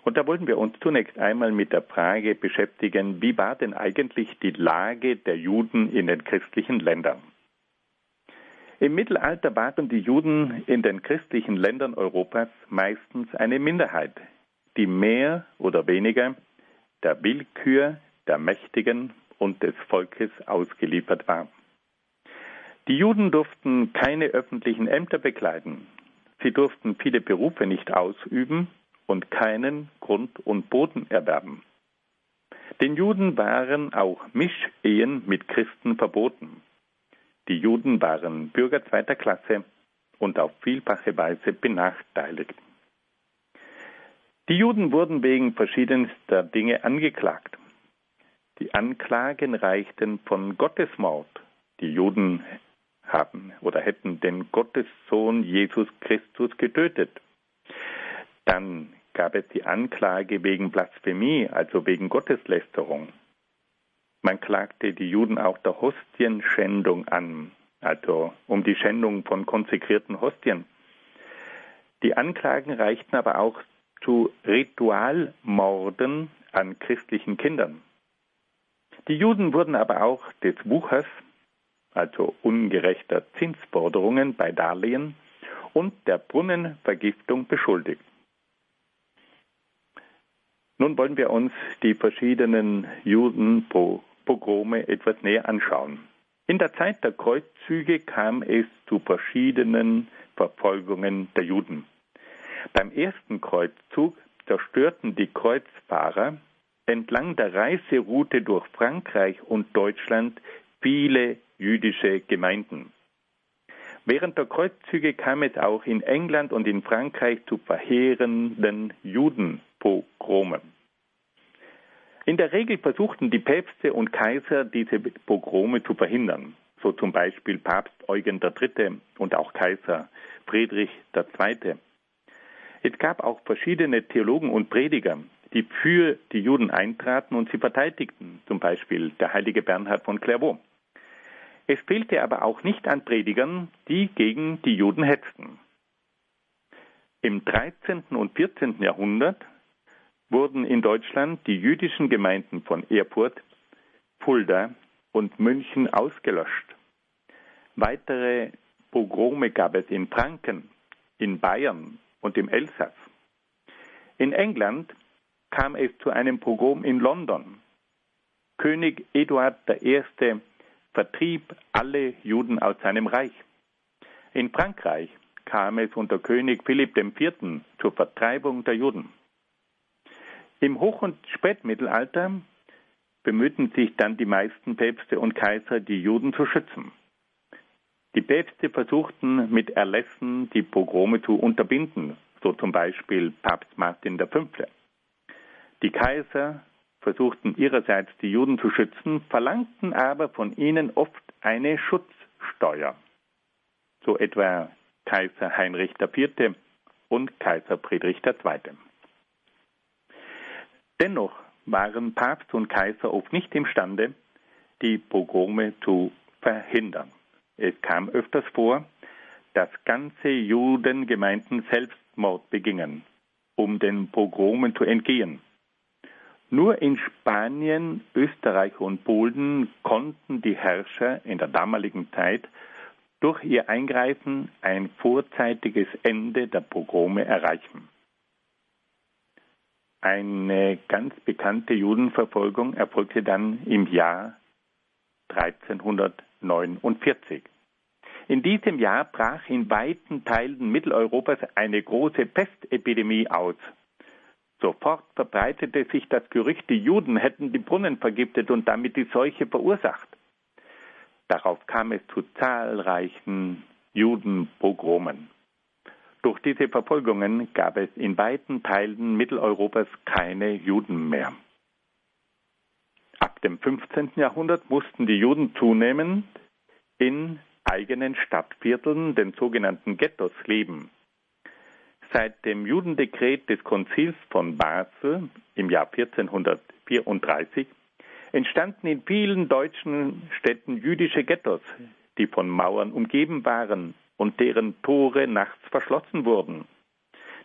Und da wollten wir uns zunächst einmal mit der Frage beschäftigen, wie war denn eigentlich die Lage der Juden in den christlichen Ländern? Im Mittelalter waren die Juden in den christlichen Ländern Europas meistens eine Minderheit, die mehr oder weniger der Willkür der Mächtigen und des Volkes ausgeliefert war. Die Juden durften keine öffentlichen Ämter bekleiden. Sie durften viele Berufe nicht ausüben und keinen Grund und Boden erwerben. Den Juden waren auch Mischehen mit Christen verboten. Die Juden waren Bürger zweiter Klasse und auf vielfache Weise benachteiligt. Die Juden wurden wegen verschiedenster Dinge angeklagt. Die Anklagen reichten von Gottesmord. Die Juden haben oder hätten den Gottessohn Jesus Christus getötet. Dann gab es die Anklage wegen Blasphemie, also wegen Gotteslästerung. Man klagte die Juden auch der Hostienschändung an, also um die Schändung von konsekrierten Hostien. Die Anklagen reichten aber auch zu Ritualmorden an christlichen Kindern. Die Juden wurden aber auch des Wuchers, also ungerechter Zinsforderungen bei Darlehen und der Brunnenvergiftung beschuldigt. Nun wollen wir uns die verschiedenen Judenpogrome etwas näher anschauen. In der Zeit der Kreuzzüge kam es zu verschiedenen Verfolgungen der Juden. Beim ersten Kreuzzug zerstörten die Kreuzfahrer entlang der Reiseroute durch Frankreich und Deutschland viele jüdische Gemeinden. Während der Kreuzzüge kam es auch in England und in Frankreich zu verheerenden Judenpogromen. In der Regel versuchten die Päpste und Kaiser, diese Pogrome zu verhindern, so zum Beispiel Papst Eugen III. und auch Kaiser Friedrich II. Es gab auch verschiedene Theologen und Prediger, die für die Juden eintraten und sie verteidigten, zum Beispiel der heilige Bernhard von Clairvaux. Es fehlte aber auch nicht an Predigern, die gegen die Juden hetzten. Im 13. und 14. Jahrhundert wurden in Deutschland die jüdischen Gemeinden von Erfurt, Fulda und München ausgelöscht. Weitere Pogrome gab es in Franken, in Bayern und im Elsass. In England kam es zu einem Pogrom in London. König Eduard I. vertrieb alle Juden aus seinem Reich. In Frankreich kam es unter König Philipp IV. zur Vertreibung der Juden. Im Hoch- und Spätmittelalter bemühten sich dann die meisten Päpste und Kaiser, die Juden zu schützen. Die Päpste versuchten mit Erlässen die Pogrome zu unterbinden, so zum Beispiel Papst Martin V. Die Kaiser versuchten ihrerseits die Juden zu schützen, verlangten aber von ihnen oft eine Schutzsteuer. So etwa Kaiser Heinrich IV. und Kaiser Friedrich II. Dennoch waren Papst und Kaiser oft nicht imstande, die Pogrome zu verhindern. Es kam öfters vor, dass ganze Judengemeinden Selbstmord begingen, um den Pogromen zu entgehen. Nur in Spanien, Österreich und Polen konnten die Herrscher in der damaligen Zeit durch ihr Eingreifen ein vorzeitiges Ende der Pogrome erreichen. Eine ganz bekannte Judenverfolgung erfolgte dann im Jahr 1349. In diesem Jahr brach in weiten Teilen Mitteleuropas eine große Pestepidemie aus. Sofort verbreitete sich das Gerücht, die Juden hätten die Brunnen vergiftet und damit die Seuche verursacht. Darauf kam es zu zahlreichen Judenpogromen. Durch diese Verfolgungen gab es in weiten Teilen Mitteleuropas keine Juden mehr. Ab dem 15. Jahrhundert mussten die Juden zunehmend in eigenen Stadtvierteln, den sogenannten Ghettos, leben. Seit dem Judendekret des Konzils von Basel im Jahr 1434 entstanden in vielen deutschen Städten jüdische Ghettos, die von Mauern umgeben waren und deren Tore nachts verschlossen wurden.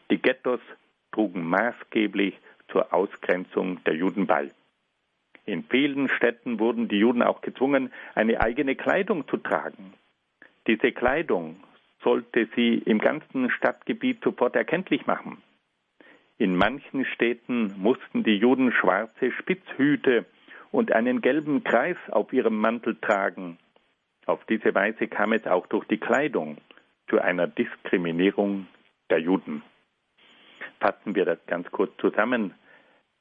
Die Ghettos trugen maßgeblich zur Ausgrenzung der Juden bei. In vielen Städten wurden die Juden auch gezwungen, eine eigene Kleidung zu tragen. Diese Kleidung sollte sie im ganzen Stadtgebiet sofort erkenntlich machen. In manchen Städten mussten die Juden schwarze Spitzhüte und einen gelben Kreis auf ihrem Mantel tragen. Auf diese Weise kam es auch durch die Kleidung zu einer Diskriminierung der Juden. Fassen wir das ganz kurz zusammen.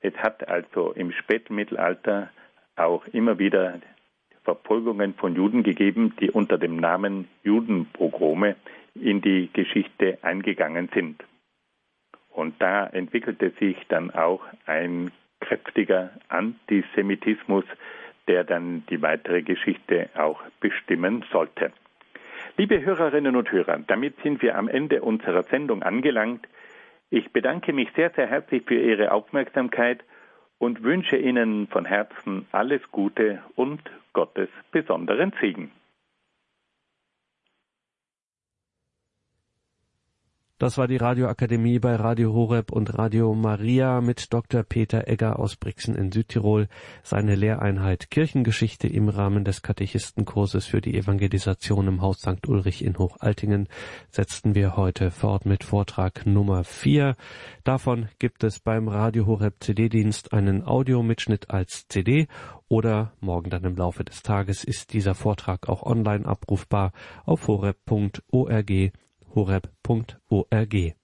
Es hat also im Spätmittelalter auch immer wieder Verfolgungen von Juden gegeben, die unter dem Namen Judenpogrome in die Geschichte eingegangen sind. Und da entwickelte sich dann auch ein kräftiger Antisemitismus, der dann die weitere Geschichte auch bestimmen sollte. Liebe Hörerinnen und Hörer, damit sind wir am Ende unserer Sendung angelangt. Ich bedanke mich sehr, sehr herzlich für Ihre Aufmerksamkeit und wünsche Ihnen von Herzen alles Gute und Gottes besonderen Segen.
Das war die Radioakademie bei Radio Horeb und Radio Maria mit Dr. Peter Egger aus Brixen in Südtirol. Seine Lehreinheit Kirchengeschichte im Rahmen des Katechistenkurses für die Evangelisation im Haus St. Ulrich in Hochaltingen setzten wir heute fort mit Vortrag Nummer 4. Davon gibt es beim Radio Horeb CD-Dienst einen Audiomitschnitt als CD oder morgen dann im Laufe des Tages ist dieser Vortrag auch online abrufbar auf horeb.org horeb.org